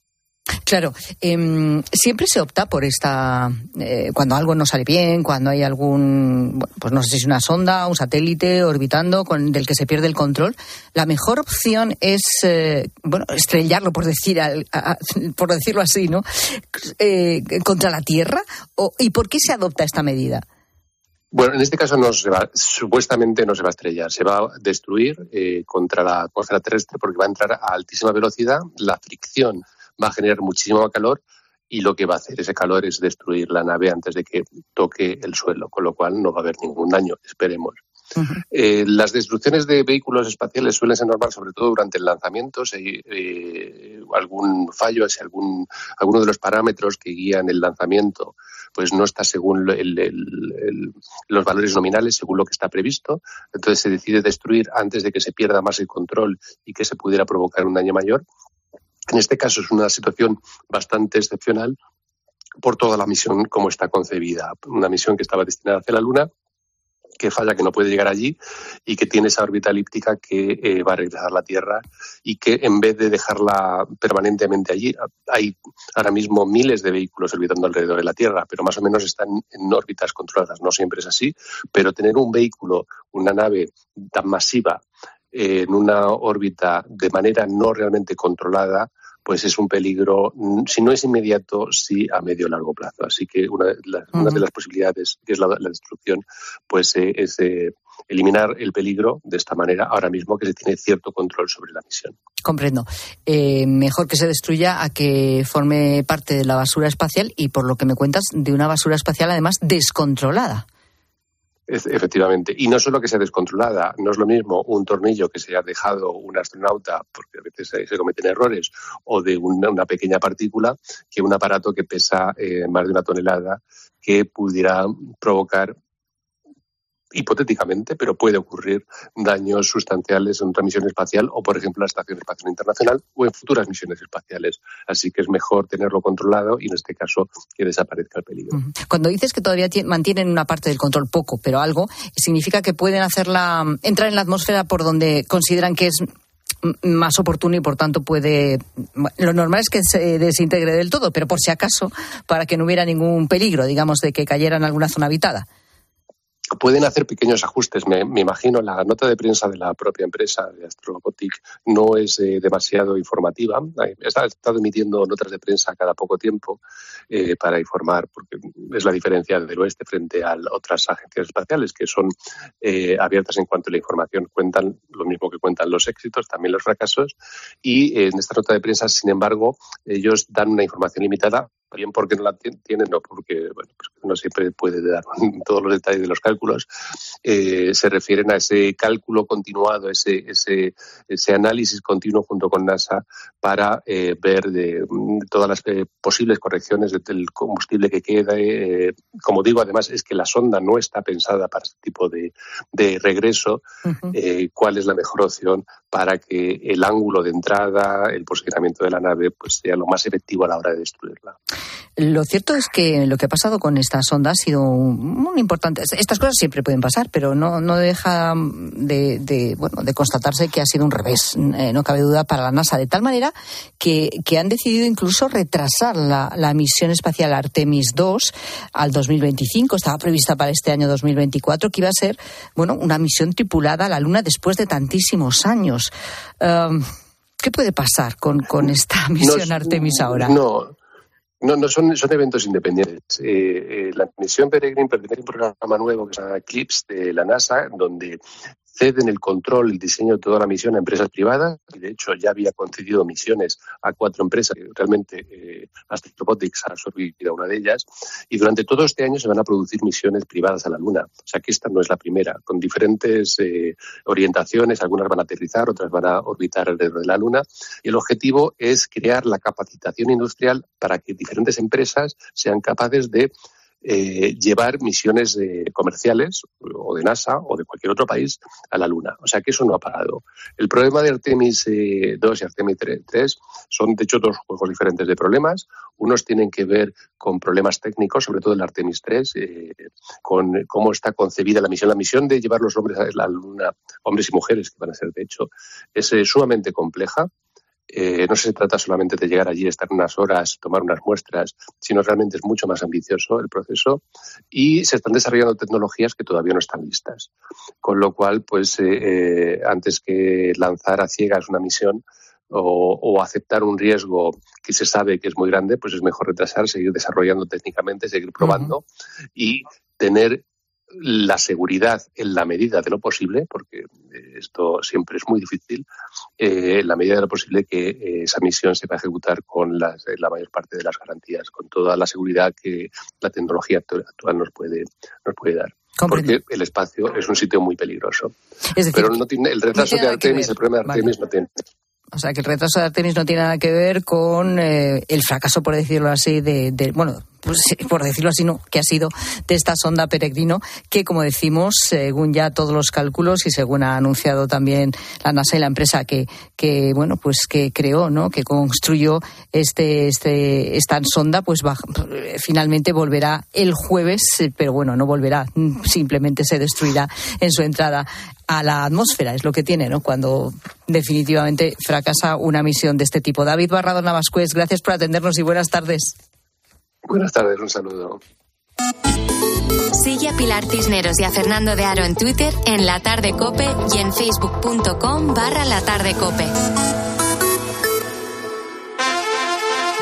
Claro, em, siempre se opta por esta, eh, cuando algo no sale bien, cuando hay algún, pues no sé si es una sonda, un satélite orbitando con, del que se pierde el control, la mejor opción es, eh, bueno, estrellarlo, por, decir, por decirlo así, ¿no? Eh, contra la Tierra. O, ¿Y por qué se adopta esta medida? Bueno, en este caso no se va, supuestamente no se va a estrellar, se va a destruir contra la atmósfera terrestre porque va a entrar a altísima velocidad, la fricción va a generar muchísimo calor y lo que va a hacer ese calor es destruir la nave antes de que toque el suelo, con lo cual no va a haber ningún daño, esperemos. Eh, las destrucciones de vehículos espaciales suelen ser normales, sobre todo durante el lanzamiento. Si hay eh, algún fallo, si algún, alguno de los parámetros que guían el lanzamiento pues no está según los valores nominales, según lo que está previsto. Entonces se decide destruir antes de que se pierda más el control y que se pudiera provocar un daño mayor. En este caso es una situación bastante excepcional por toda la misión como está concebida. Una misión que estaba destinada hacia la Luna, que falla, que no puede llegar allí y que tiene esa órbita elíptica que eh, va a regresar a la Tierra y que en vez de dejarla permanentemente allí, hay ahora mismo miles de vehículos orbitando alrededor de la Tierra, pero más o menos están en órbitas controladas. No siempre es así, pero tener un vehículo, una nave tan masiva en una órbita de manera no realmente controlada, pues es un peligro, mm, si no es inmediato, sí a medio o largo plazo. Así que una, de las posibilidades, que es la, destrucción, pues eh, es eh, eliminar el peligro de esta manera, ahora mismo que se tiene cierto control sobre la misión. Comprendo. Eh, mejor que se destruya a que forme parte de la basura espacial y, por lo que me cuentas, de una basura espacial además descontrolada. Efectivamente. Y no solo que sea descontrolada, no es lo mismo un tornillo que se ha dejado un astronauta, porque a veces se, cometen errores, o de una, pequeña partícula, que un aparato que pesa eh, más de una tonelada, que pudiera provocar hipotéticamente, pero puede ocurrir daños sustanciales en otra misión espacial o, por ejemplo, la Estación Espacial Internacional o en futuras misiones espaciales. Así que es mejor tenerlo controlado y, en este caso, que desaparezca el peligro. Cuando dices que todavía mantienen una parte del control, poco, pero algo, significa que pueden hacerla entrar en la atmósfera por donde consideran que es más oportuno y por tanto puede lo normal es que se desintegre del todo pero por si acaso para que no hubiera ningún peligro digamos de que cayera en alguna zona habitada pueden hacer pequeños ajustes. Me, imagino la nota de prensa de la propia empresa de Astrobotic no es eh, demasiado informativa. Está, estado emitiendo notas de prensa cada poco tiempo eh, para informar, porque es la diferencia del oeste frente a otras agencias espaciales que son eh, abiertas en cuanto a la información. Cuentan lo mismo que cuentan los éxitos, también los fracasos. Y en esta nota de prensa, sin embargo, ellos dan una información limitada bien porque no la tienen, no porque bueno, pues no siempre puede dar [laughs] todos los detalles de los cálculos, eh, se refieren a ese cálculo continuado, ese, ese, ese análisis continuo junto con NASA para eh, ver de, mm, todas las eh, posibles correcciones del combustible que queda. como digo, además es que la sonda no está pensada para este tipo de, de regreso. ¿Cuál es la mejor opción para que el ángulo de entrada, el posicionamiento de la nave, pues sea lo más efectivo a la hora de destruirla? Lo cierto es que lo que ha pasado con esta sonda ha sido muy importante. Estas cosas siempre pueden pasar, pero no, no deja de, bueno, de constatarse que ha sido un revés, eh, no cabe duda, para la NASA, de tal manera que, que han decidido incluso retrasar la, la, misión espacial Artemis 2 al 2025. Estaba prevista para este año 2024, que iba a ser bueno, una misión tripulada a la Luna después de tantísimos años. ¿Qué puede pasar con, con esta [laughs] misión Artemis ahora? No, no, no son, son eventos independientes. Eh, eh, la misión Peregrine pertenece a un programa nuevo que se llama Eclipse de la NASA, donde ceden el control, el diseño de toda la misión a empresas privadas y de hecho ya había concedido misiones a cuatro empresas, realmente eh, Astrobotics ha absorbido una de ellas y durante todo este año se van a producir misiones privadas a la Luna. O sea que esta no es la primera, con diferentes eh, orientaciones, algunas van a aterrizar, otras van a orbitar alrededor de la Luna y el objetivo es crear la capacitación industrial para que diferentes empresas sean capaces de eh, llevar misiones comerciales o de NASA o de cualquier otro país a la Luna. O sea que eso no ha parado. El problema de Artemis 2 eh, y Artemis 3 son, de hecho, dos juegos diferentes de problemas. Unos tienen que ver con problemas técnicos, sobre todo el Artemis 3, eh, con cómo está concebida la misión. La misión de llevar los hombres a la Luna, hombres y mujeres que van a ser, de hecho, es sumamente compleja eh, no se trata solamente de llegar allí, estar unas horas, tomar unas muestras, sino realmente es mucho más ambicioso el proceso y se están desarrollando tecnologías que todavía no están listas. Con lo cual, pues eh, antes que lanzar a ciegas una misión, o, aceptar un riesgo que se sabe que es muy grande, pues es mejor retrasar, seguir desarrollando técnicamente, seguir probando y tener la seguridad en la medida de lo posible, porque esto siempre es muy difícil, eh, en la medida de lo posible que eh, esa misión se va a ejecutar con la mayor parte de las garantías, con toda la seguridad que la tecnología actual nos puede, nos puede dar. Porque el espacio es un sitio muy peligroso. Pero no tiene, el retraso de Artemis, el problema de Artemis no tiene o sea, que el retraso de Artemis no tiene nada que ver con eh, el fracaso, por decirlo así, de, de bueno, pues, por decirlo así, no, que ha sido de esta sonda Peregrino, que como decimos, según ya todos los cálculos y según ha anunciado también la NASA y la empresa que, que bueno, pues que creó, ¿no? que construyó este, este, esta sonda, pues finalmente volverá el jueves, pero bueno, no volverá, simplemente se destruirá en su entrada a la atmósfera, es lo que tiene, ¿no? Cuando definitivamente fracasa una misión de este tipo. David Barrado Navascués, gracias por atendernos y buenas tardes. Buenas tardes, un saludo. Sigue a Pilar Cisneros y a Fernando de Aro en Twitter, en La Tarde Cope y en facebook.com barra La Tarde Cope.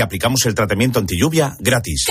aplicamos el tratamiento anti lluvia gratis.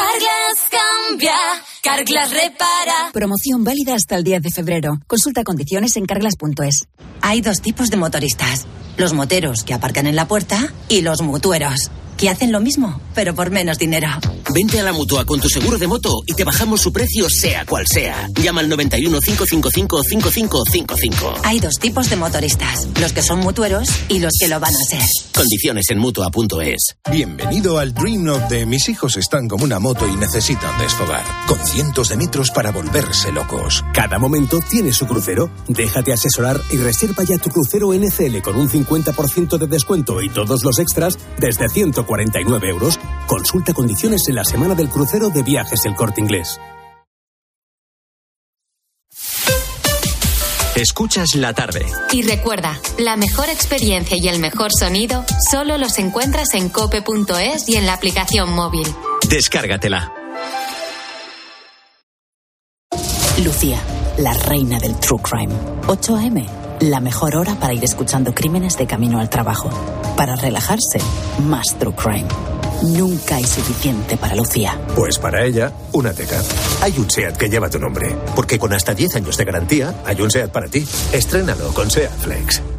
Cambia, Carglass repara. Promoción válida hasta el 10 de febrero. Consulta condiciones en carglass.es. Hay dos tipos de motoristas. Los moteros que aparcan en la puerta y los mutueros que hacen lo mismo, pero por menos dinero. Vente a la mutua con tu seguro de moto y te bajamos su precio, sea cual sea. Llama al 91 555 5555. Hay dos tipos de motoristas: los que son mutueros y los que lo van a ser. Condiciones en mutua.es. Bienvenido al Dream of de mis hijos están como una moto y necesitan desfogar. Con cientos de metros para volverse locos. Cada momento tiene su crucero. Déjate asesorar y reserva ya tu crucero NCL con un 50% de descuento y todos los extras desde 140 49 euros. Consulta condiciones en la semana del crucero de viajes El Corte Inglés. Escuchas la tarde. Y recuerda, la mejor experiencia y el mejor sonido solo los encuentras en cope.es y en la aplicación móvil. Descárgatela. Lucía, la reina del True Crime. 8 a.m. La mejor hora para ir escuchando crímenes de camino al trabajo. Para relajarse, más True Crime. Nunca hay suficiente para Lucía. Pues para ella, una teca. Hay un SEAT que lleva tu nombre. Porque con hasta 10 años de garantía, hay un SEAT para ti. Estrénalo con SEAT Flex.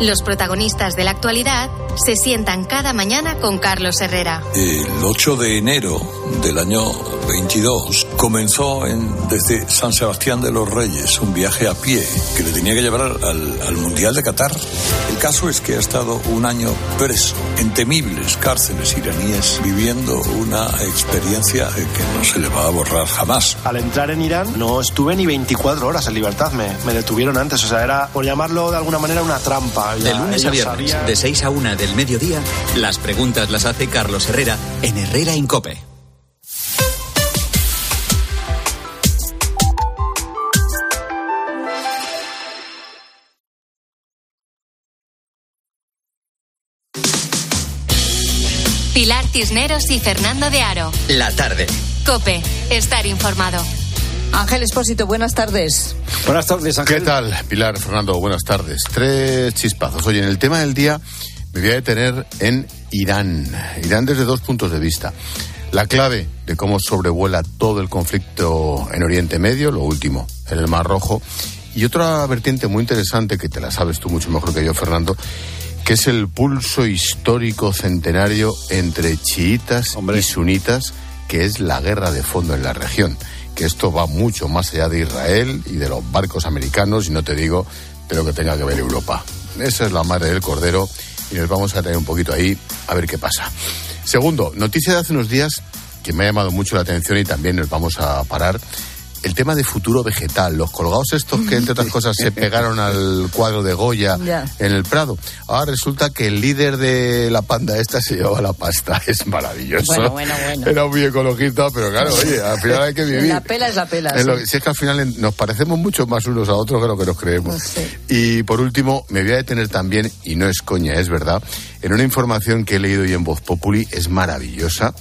Los protagonistas de la actualidad se sientan cada mañana con Carlos Herrera. El 8 de enero del año 22 comenzó en, desde San Sebastián de los Reyes un viaje a pie que le tenía que llevar al, al Mundial de Qatar. El caso es que ha estado un año preso en temibles cárceles iraníes viviendo una experiencia que no se le va a borrar jamás. Al entrar en Irán no estuve ni 24 horas en libertad, me, me detuvieron antes, o sea, era por llamarlo de alguna manera una trampa de lunes a viernes, de 6 a 1 del mediodía, las preguntas las hace Carlos Herrera en Herrera Incope. Pilar Cisneros y Fernando de Aro. La tarde. Cope, estar informado. Ángel Espósito, buenas tardes. Buenas tardes, Ángel. ¿Qué tal, Pilar, Fernando? Buenas tardes. Tres chispazos. Oye, en el tema del día me voy a detener en Irán. Irán desde dos puntos de vista. La clave de cómo sobrevuela todo el conflicto en Oriente Medio, lo último, en el Mar Rojo. Y otra vertiente muy interesante, que te la sabes tú mucho mejor que yo, Fernando, que es el pulso histórico centenario entre chiitas y sunitas, que es la guerra de fondo en la región. Que esto va mucho más allá de Israel y de los barcos americanos, y no te digo de lo que tenga que ver Europa. Esa es la madre del cordero y nos vamos a tener un poquito ahí a ver qué pasa. Segundo, noticia de hace unos días que me ha llamado mucho la atención y también nos vamos a parar. El tema de futuro vegetal, los colgados estos que entre otras cosas se [laughs] pegaron al cuadro de Goya Ya. en el Prado. Ahora resulta que el líder de la panda esta se llevaba la pasta. [laughs] Es maravilloso. Bueno, bueno, bueno. Era muy ecologista, pero claro, oye, al final hay que vivir. La pela es la pela. Es sí. si es que al final nos parecemos mucho más unos a otros que lo que nos creemos. Y por último, me voy a detener también, y no es coña, es verdad, en una información que he leído hoy en Voz Populi, es maravillosa.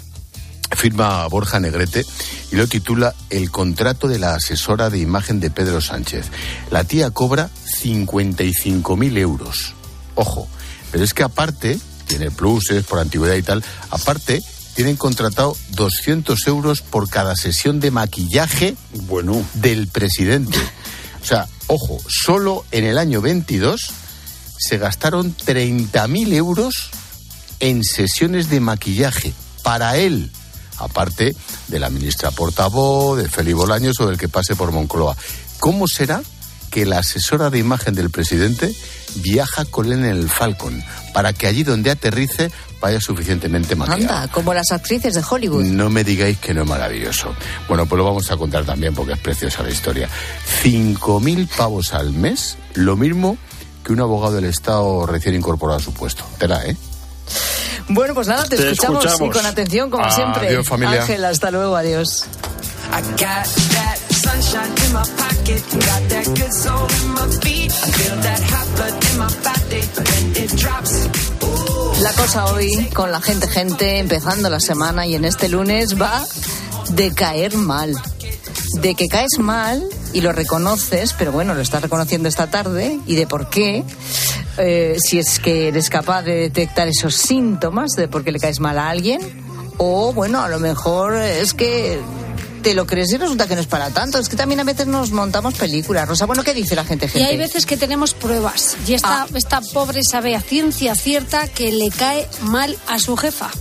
Firma Borja Negrete y lo titula El contrato de la asesora de imagen de Pedro Sánchez. La tía cobra 55.000 euros. Ojo, pero es que aparte, tiene pluses por antigüedad y tal, aparte tienen contratado 200 euros por cada sesión de maquillaje bueno. del presidente. O sea, ojo, solo en el año 22 se gastaron 30.000 euros en sesiones de maquillaje para él, aparte de la ministra portavoz, de Félix Bolaños o del que pase por Moncloa. ¿Cómo será que la asesora de imagen del presidente viaja con él en el Falcon para que allí donde aterrice vaya suficientemente maquillado? Anda, como las actrices de Hollywood. No me digáis que no es maravilloso. Bueno, pues lo vamos a contar también porque es preciosa la historia. 5.000 pavos al mes, lo mismo que un abogado del Estado recién incorporado a su puesto. Tela, ¿eh? Bueno, pues nada, te, Te escuchamos, escuchamos. y con atención, como Adiós, siempre. familia. Ángel, hasta luego, adiós. I got that sunshine in my pocket, got that good soul in my feet. I feel that hot blood in my body when it drops. La cosa hoy con la gente, gente, empezando la semana y en este lunes va de caer mal. De que caes mal y lo reconoces, pero bueno, lo estás reconociendo esta tarde y de por qué. Eh, si es que eres capaz de detectar esos síntomas de por qué le caes mal a alguien. O bueno, a lo mejor es que te lo crees y resulta que no es para tanto. Es que también a veces nos montamos películas. Rosa, bueno, ¿qué dice la gente, Y gente? hay veces que tenemos pruebas. Y esta, esta pobre sabe a ciencia cierta que le cae mal a su jefa.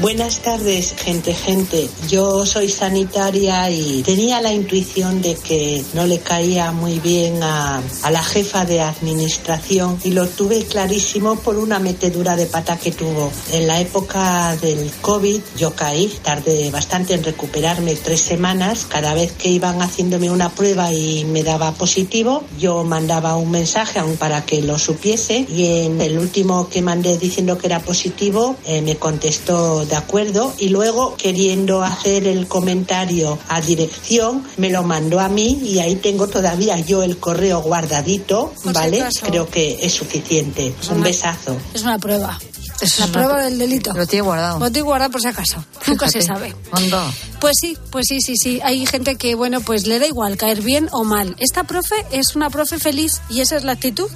Buenas tardes, gente, gente. Yo soy sanitaria y tenía la intuición de que no le caía muy bien a, a la jefa de administración y lo tuve clarísimo por una metedura de pata que tuvo. En la época del COVID yo caí, tardé bastante en recuperarme tres semanas. Cada vez que iban haciéndome una prueba y me daba positivo, yo mandaba un mensaje aún para que lo supiese y en el último que mandé diciendo que era positivo eh, me contestó de acuerdo y luego queriendo hacer el comentario a dirección me lo mandó a mí y ahí tengo todavía yo el correo guardadito, Por ¿vale? Creo que es suficiente. Un Una- besazo. Es una prueba. Es la una prueba pr- del delito. Lo tiene guardado. Lo tiene guardado por si acaso. Nunca se sabe. Anda. Pues sí, pues sí, sí, sí. Hay gente que, bueno, pues le da igual caer bien o mal. Esta profe es una profe feliz y esa es la actitud.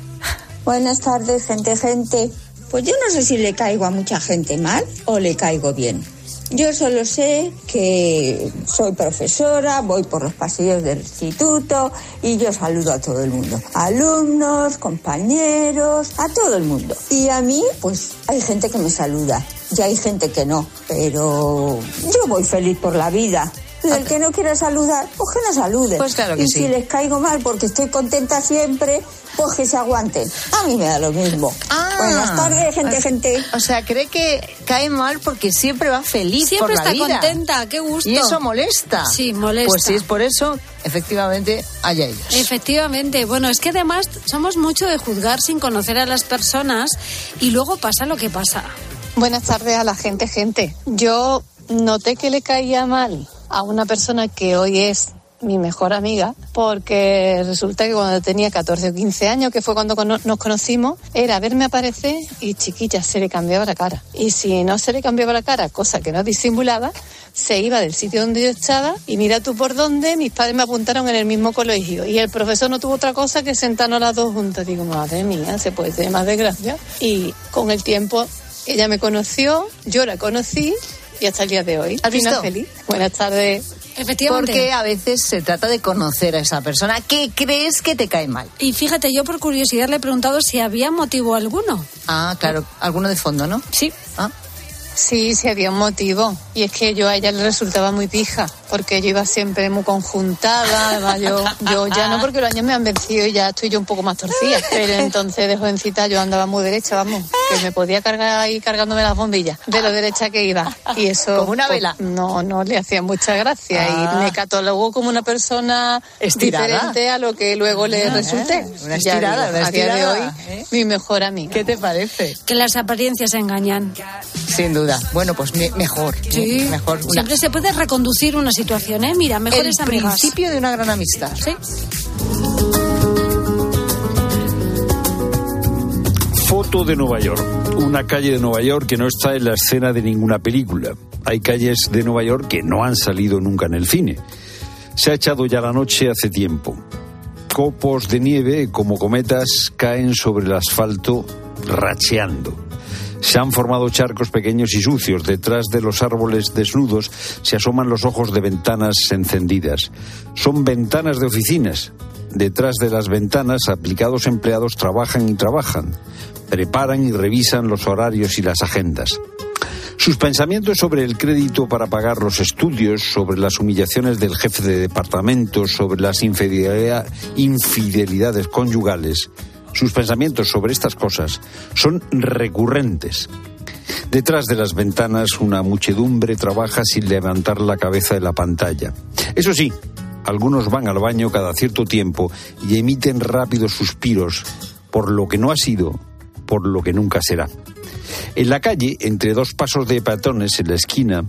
Buenas tardes, gente, gente. Pues yo no sé si le caigo a mucha gente mal o le caigo bien. Yo solo sé que soy profesora, voy por los pasillos del instituto y yo saludo a todo el mundo. Alumnos, compañeros, a todo el mundo. Y a mí, pues hay gente que me saluda y hay gente que no. Pero yo voy feliz por la vida. Y el que no quiera saludar, pues que no salude. Pues claro que y sí. si les caigo mal porque estoy contenta siempre, pues que se aguanten. A mí me da lo mismo. Buenas tardes, gente, o- gente. O sea, cree que cae mal porque siempre va feliz Siempre por la está vida. contenta, qué gusto. Y eso molesta. Sí, molesta. Pues si es por eso, efectivamente, allá ellos. Efectivamente, bueno, es que además somos mucho de juzgar sin conocer a las personas y luego pasa lo que pasa. Buenas tardes a la gente, gente. Yo noté que le caía mal a una persona que hoy es mi mejor amiga, porque resulta que cuando tenía 14 o 15 años, que fue cuando nos conocimos, era verme aparecer y chiquilla, se le cambiaba la cara. Y si no se le cambiaba la cara, cosa que no disimulaba, se iba del sitio donde yo estaba y mira tú por dónde, mis padres me apuntaron en el mismo colegio. Y el profesor no tuvo otra cosa que sentarnos las dos juntas. Digo, madre mía, se puede tener más desgracia. Y con el tiempo ella me conoció, yo la conocí y hasta el día de hoy. ¿Has visto? feliz. Buenas tardes. Efectivamente. Porque a veces se trata de conocer a esa persona que crees que te cae mal. Y fíjate, yo por curiosidad le he preguntado si había motivo alguno. Ah, claro, alguno de fondo, ¿no? Sí. Ah. Sí, sí había un motivo. Y es que yo a ella le resultaba muy pija, porque yo iba siempre muy conjuntada. Además, yo, yo ya no, porque los años me han vencido y ya estoy yo un poco más torcida. Pero entonces de jovencita yo andaba muy derecha, vamos, que me podía cargar ahí cargándome las bombillas de lo derecha que iba. Y eso. Como una pues, vela. no, no le hacía mucha gracia. Ah. Y me catalogó como una persona Estirada. diferente a lo que luego le Ah, resulté. una Ya estirada, digo, una a día de estirada, hoy, ¿eh? mi mejor amiga. ¿Qué te parece? Que las apariencias engañan. Sin duda. Bueno, pues me- mejor. Sí. ¿eh? Mejor. Una- Siempre se puede reconducir una situación, ¿eh? Mira, mejores el amigas. principio de una gran amistad. Sí. Foto de Nueva York. Una calle de Nueva York que no está en la escena de ninguna película. Hay calles de Nueva York que no han salido nunca en el cine. Se ha echado ya la noche hace tiempo. Copos de nieve, como cometas, caen sobre el asfalto racheando. Se han formado charcos pequeños y sucios. Detrás de los árboles desnudos se asoman los ojos de ventanas encendidas. Son ventanas de oficinas. Detrás de las ventanas, aplicados empleados trabajan y trabajan. Preparan y revisan los horarios y las agendas. Sus pensamientos sobre el crédito para pagar los estudios, sobre las humillaciones del jefe de departamento, sobre las infidelidad- infidelidades conyugales, sus pensamientos sobre estas cosas son recurrentes. Detrás de las ventanas una muchedumbre trabaja sin levantar la cabeza de la pantalla. Eso sí, algunos van al baño cada cierto tiempo y emiten rápidos suspiros por lo que no ha sido, por lo que nunca será. En la calle, entre dos pasos de peatones en la esquina,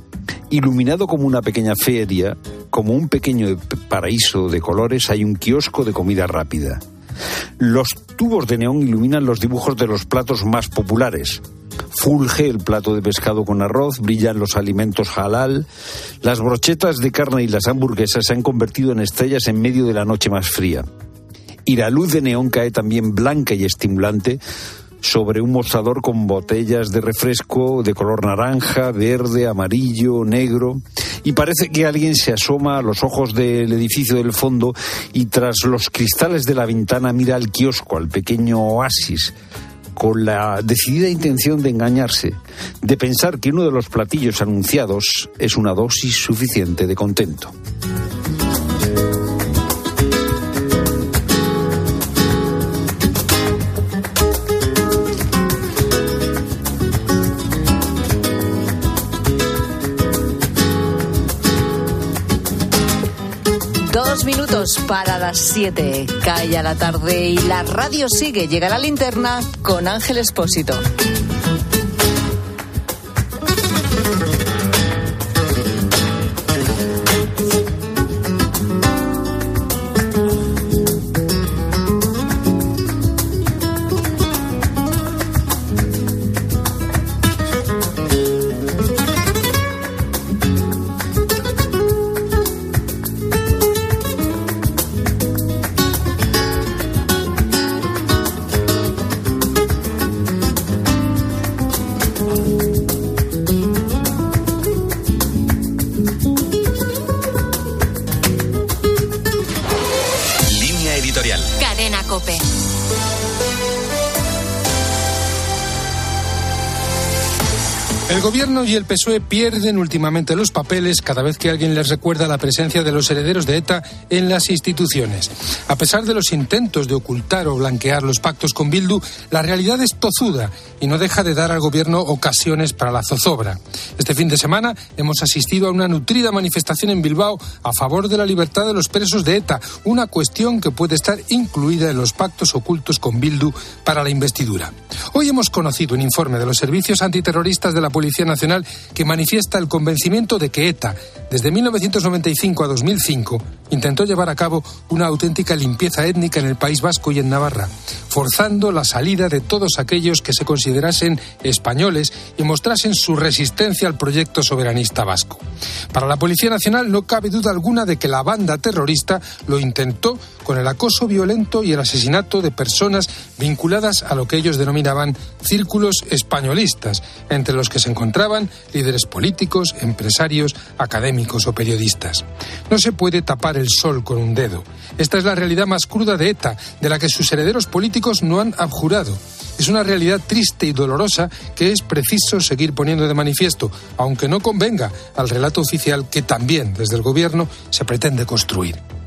iluminado como una pequeña feria, como un pequeño paraíso de colores, hay un kiosco de comida rápida. Los tubos de neón iluminan los dibujos de los platos más populares. Fulge el plato de pescado con arroz, brillan los alimentos halal, las brochetas de carne y las hamburguesas se han convertido en estrellas en medio de la noche más fría. Y la luz de neón cae también blanca y estimulante sobre un mostrador con botellas de refresco de color naranja, verde, amarillo, negro. Y parece que alguien se asoma a los ojos del edificio del fondo y tras los cristales de la ventana mira al kiosco, al pequeño oasis, con la decidida intención de engañarse, de pensar que uno de los platillos anunciados es una dosis suficiente de contento. Para las siete. Cae ya la tarde y la radio sigue. Llega la linterna con Ángel Espósito. Gobierno y el PSOE pierden últimamente los papeles cada vez que alguien les recuerda la presencia de los herederos de ETA en las instituciones. A pesar de los intentos de ocultar o blanquear los pactos con Bildu, la realidad es tozuda y no deja de dar al gobierno ocasiones para la zozobra. Este fin de semana hemos asistido a una nutrida manifestación en Bilbao a favor de la libertad de los presos de ETA, una cuestión que puede estar incluida en los pactos ocultos con Bildu para la investidura. Hoy hemos conocido un informe de los servicios antiterroristas de la Policía Nacional que manifiesta el convencimiento de que ETA, desde 1995 a 2005, intentó llevar a cabo una auténtica limpieza étnica en el País Vasco y en Navarra, forzando la salida de todos aquellos que se considerasen españoles y mostrasen su resistencia al proyecto soberanista vasco. Para la Policía Nacional no cabe duda alguna de que la banda terrorista lo intentó con el acoso violento y el asesinato de personas vinculadas a lo que ellos denominaban círculos españolistas, entre los que se encontraban líderes políticos, empresarios, académicos o periodistas. No se puede tapar el sol con un dedo. Esta es la realidad más cruda de ETA, de la que sus herederos políticos no han abjurado. Es una realidad triste y dolorosa que es preciso seguir poniendo de manifiesto, aunque no convenga al relato oficial que también desde el Gobierno se pretende construir.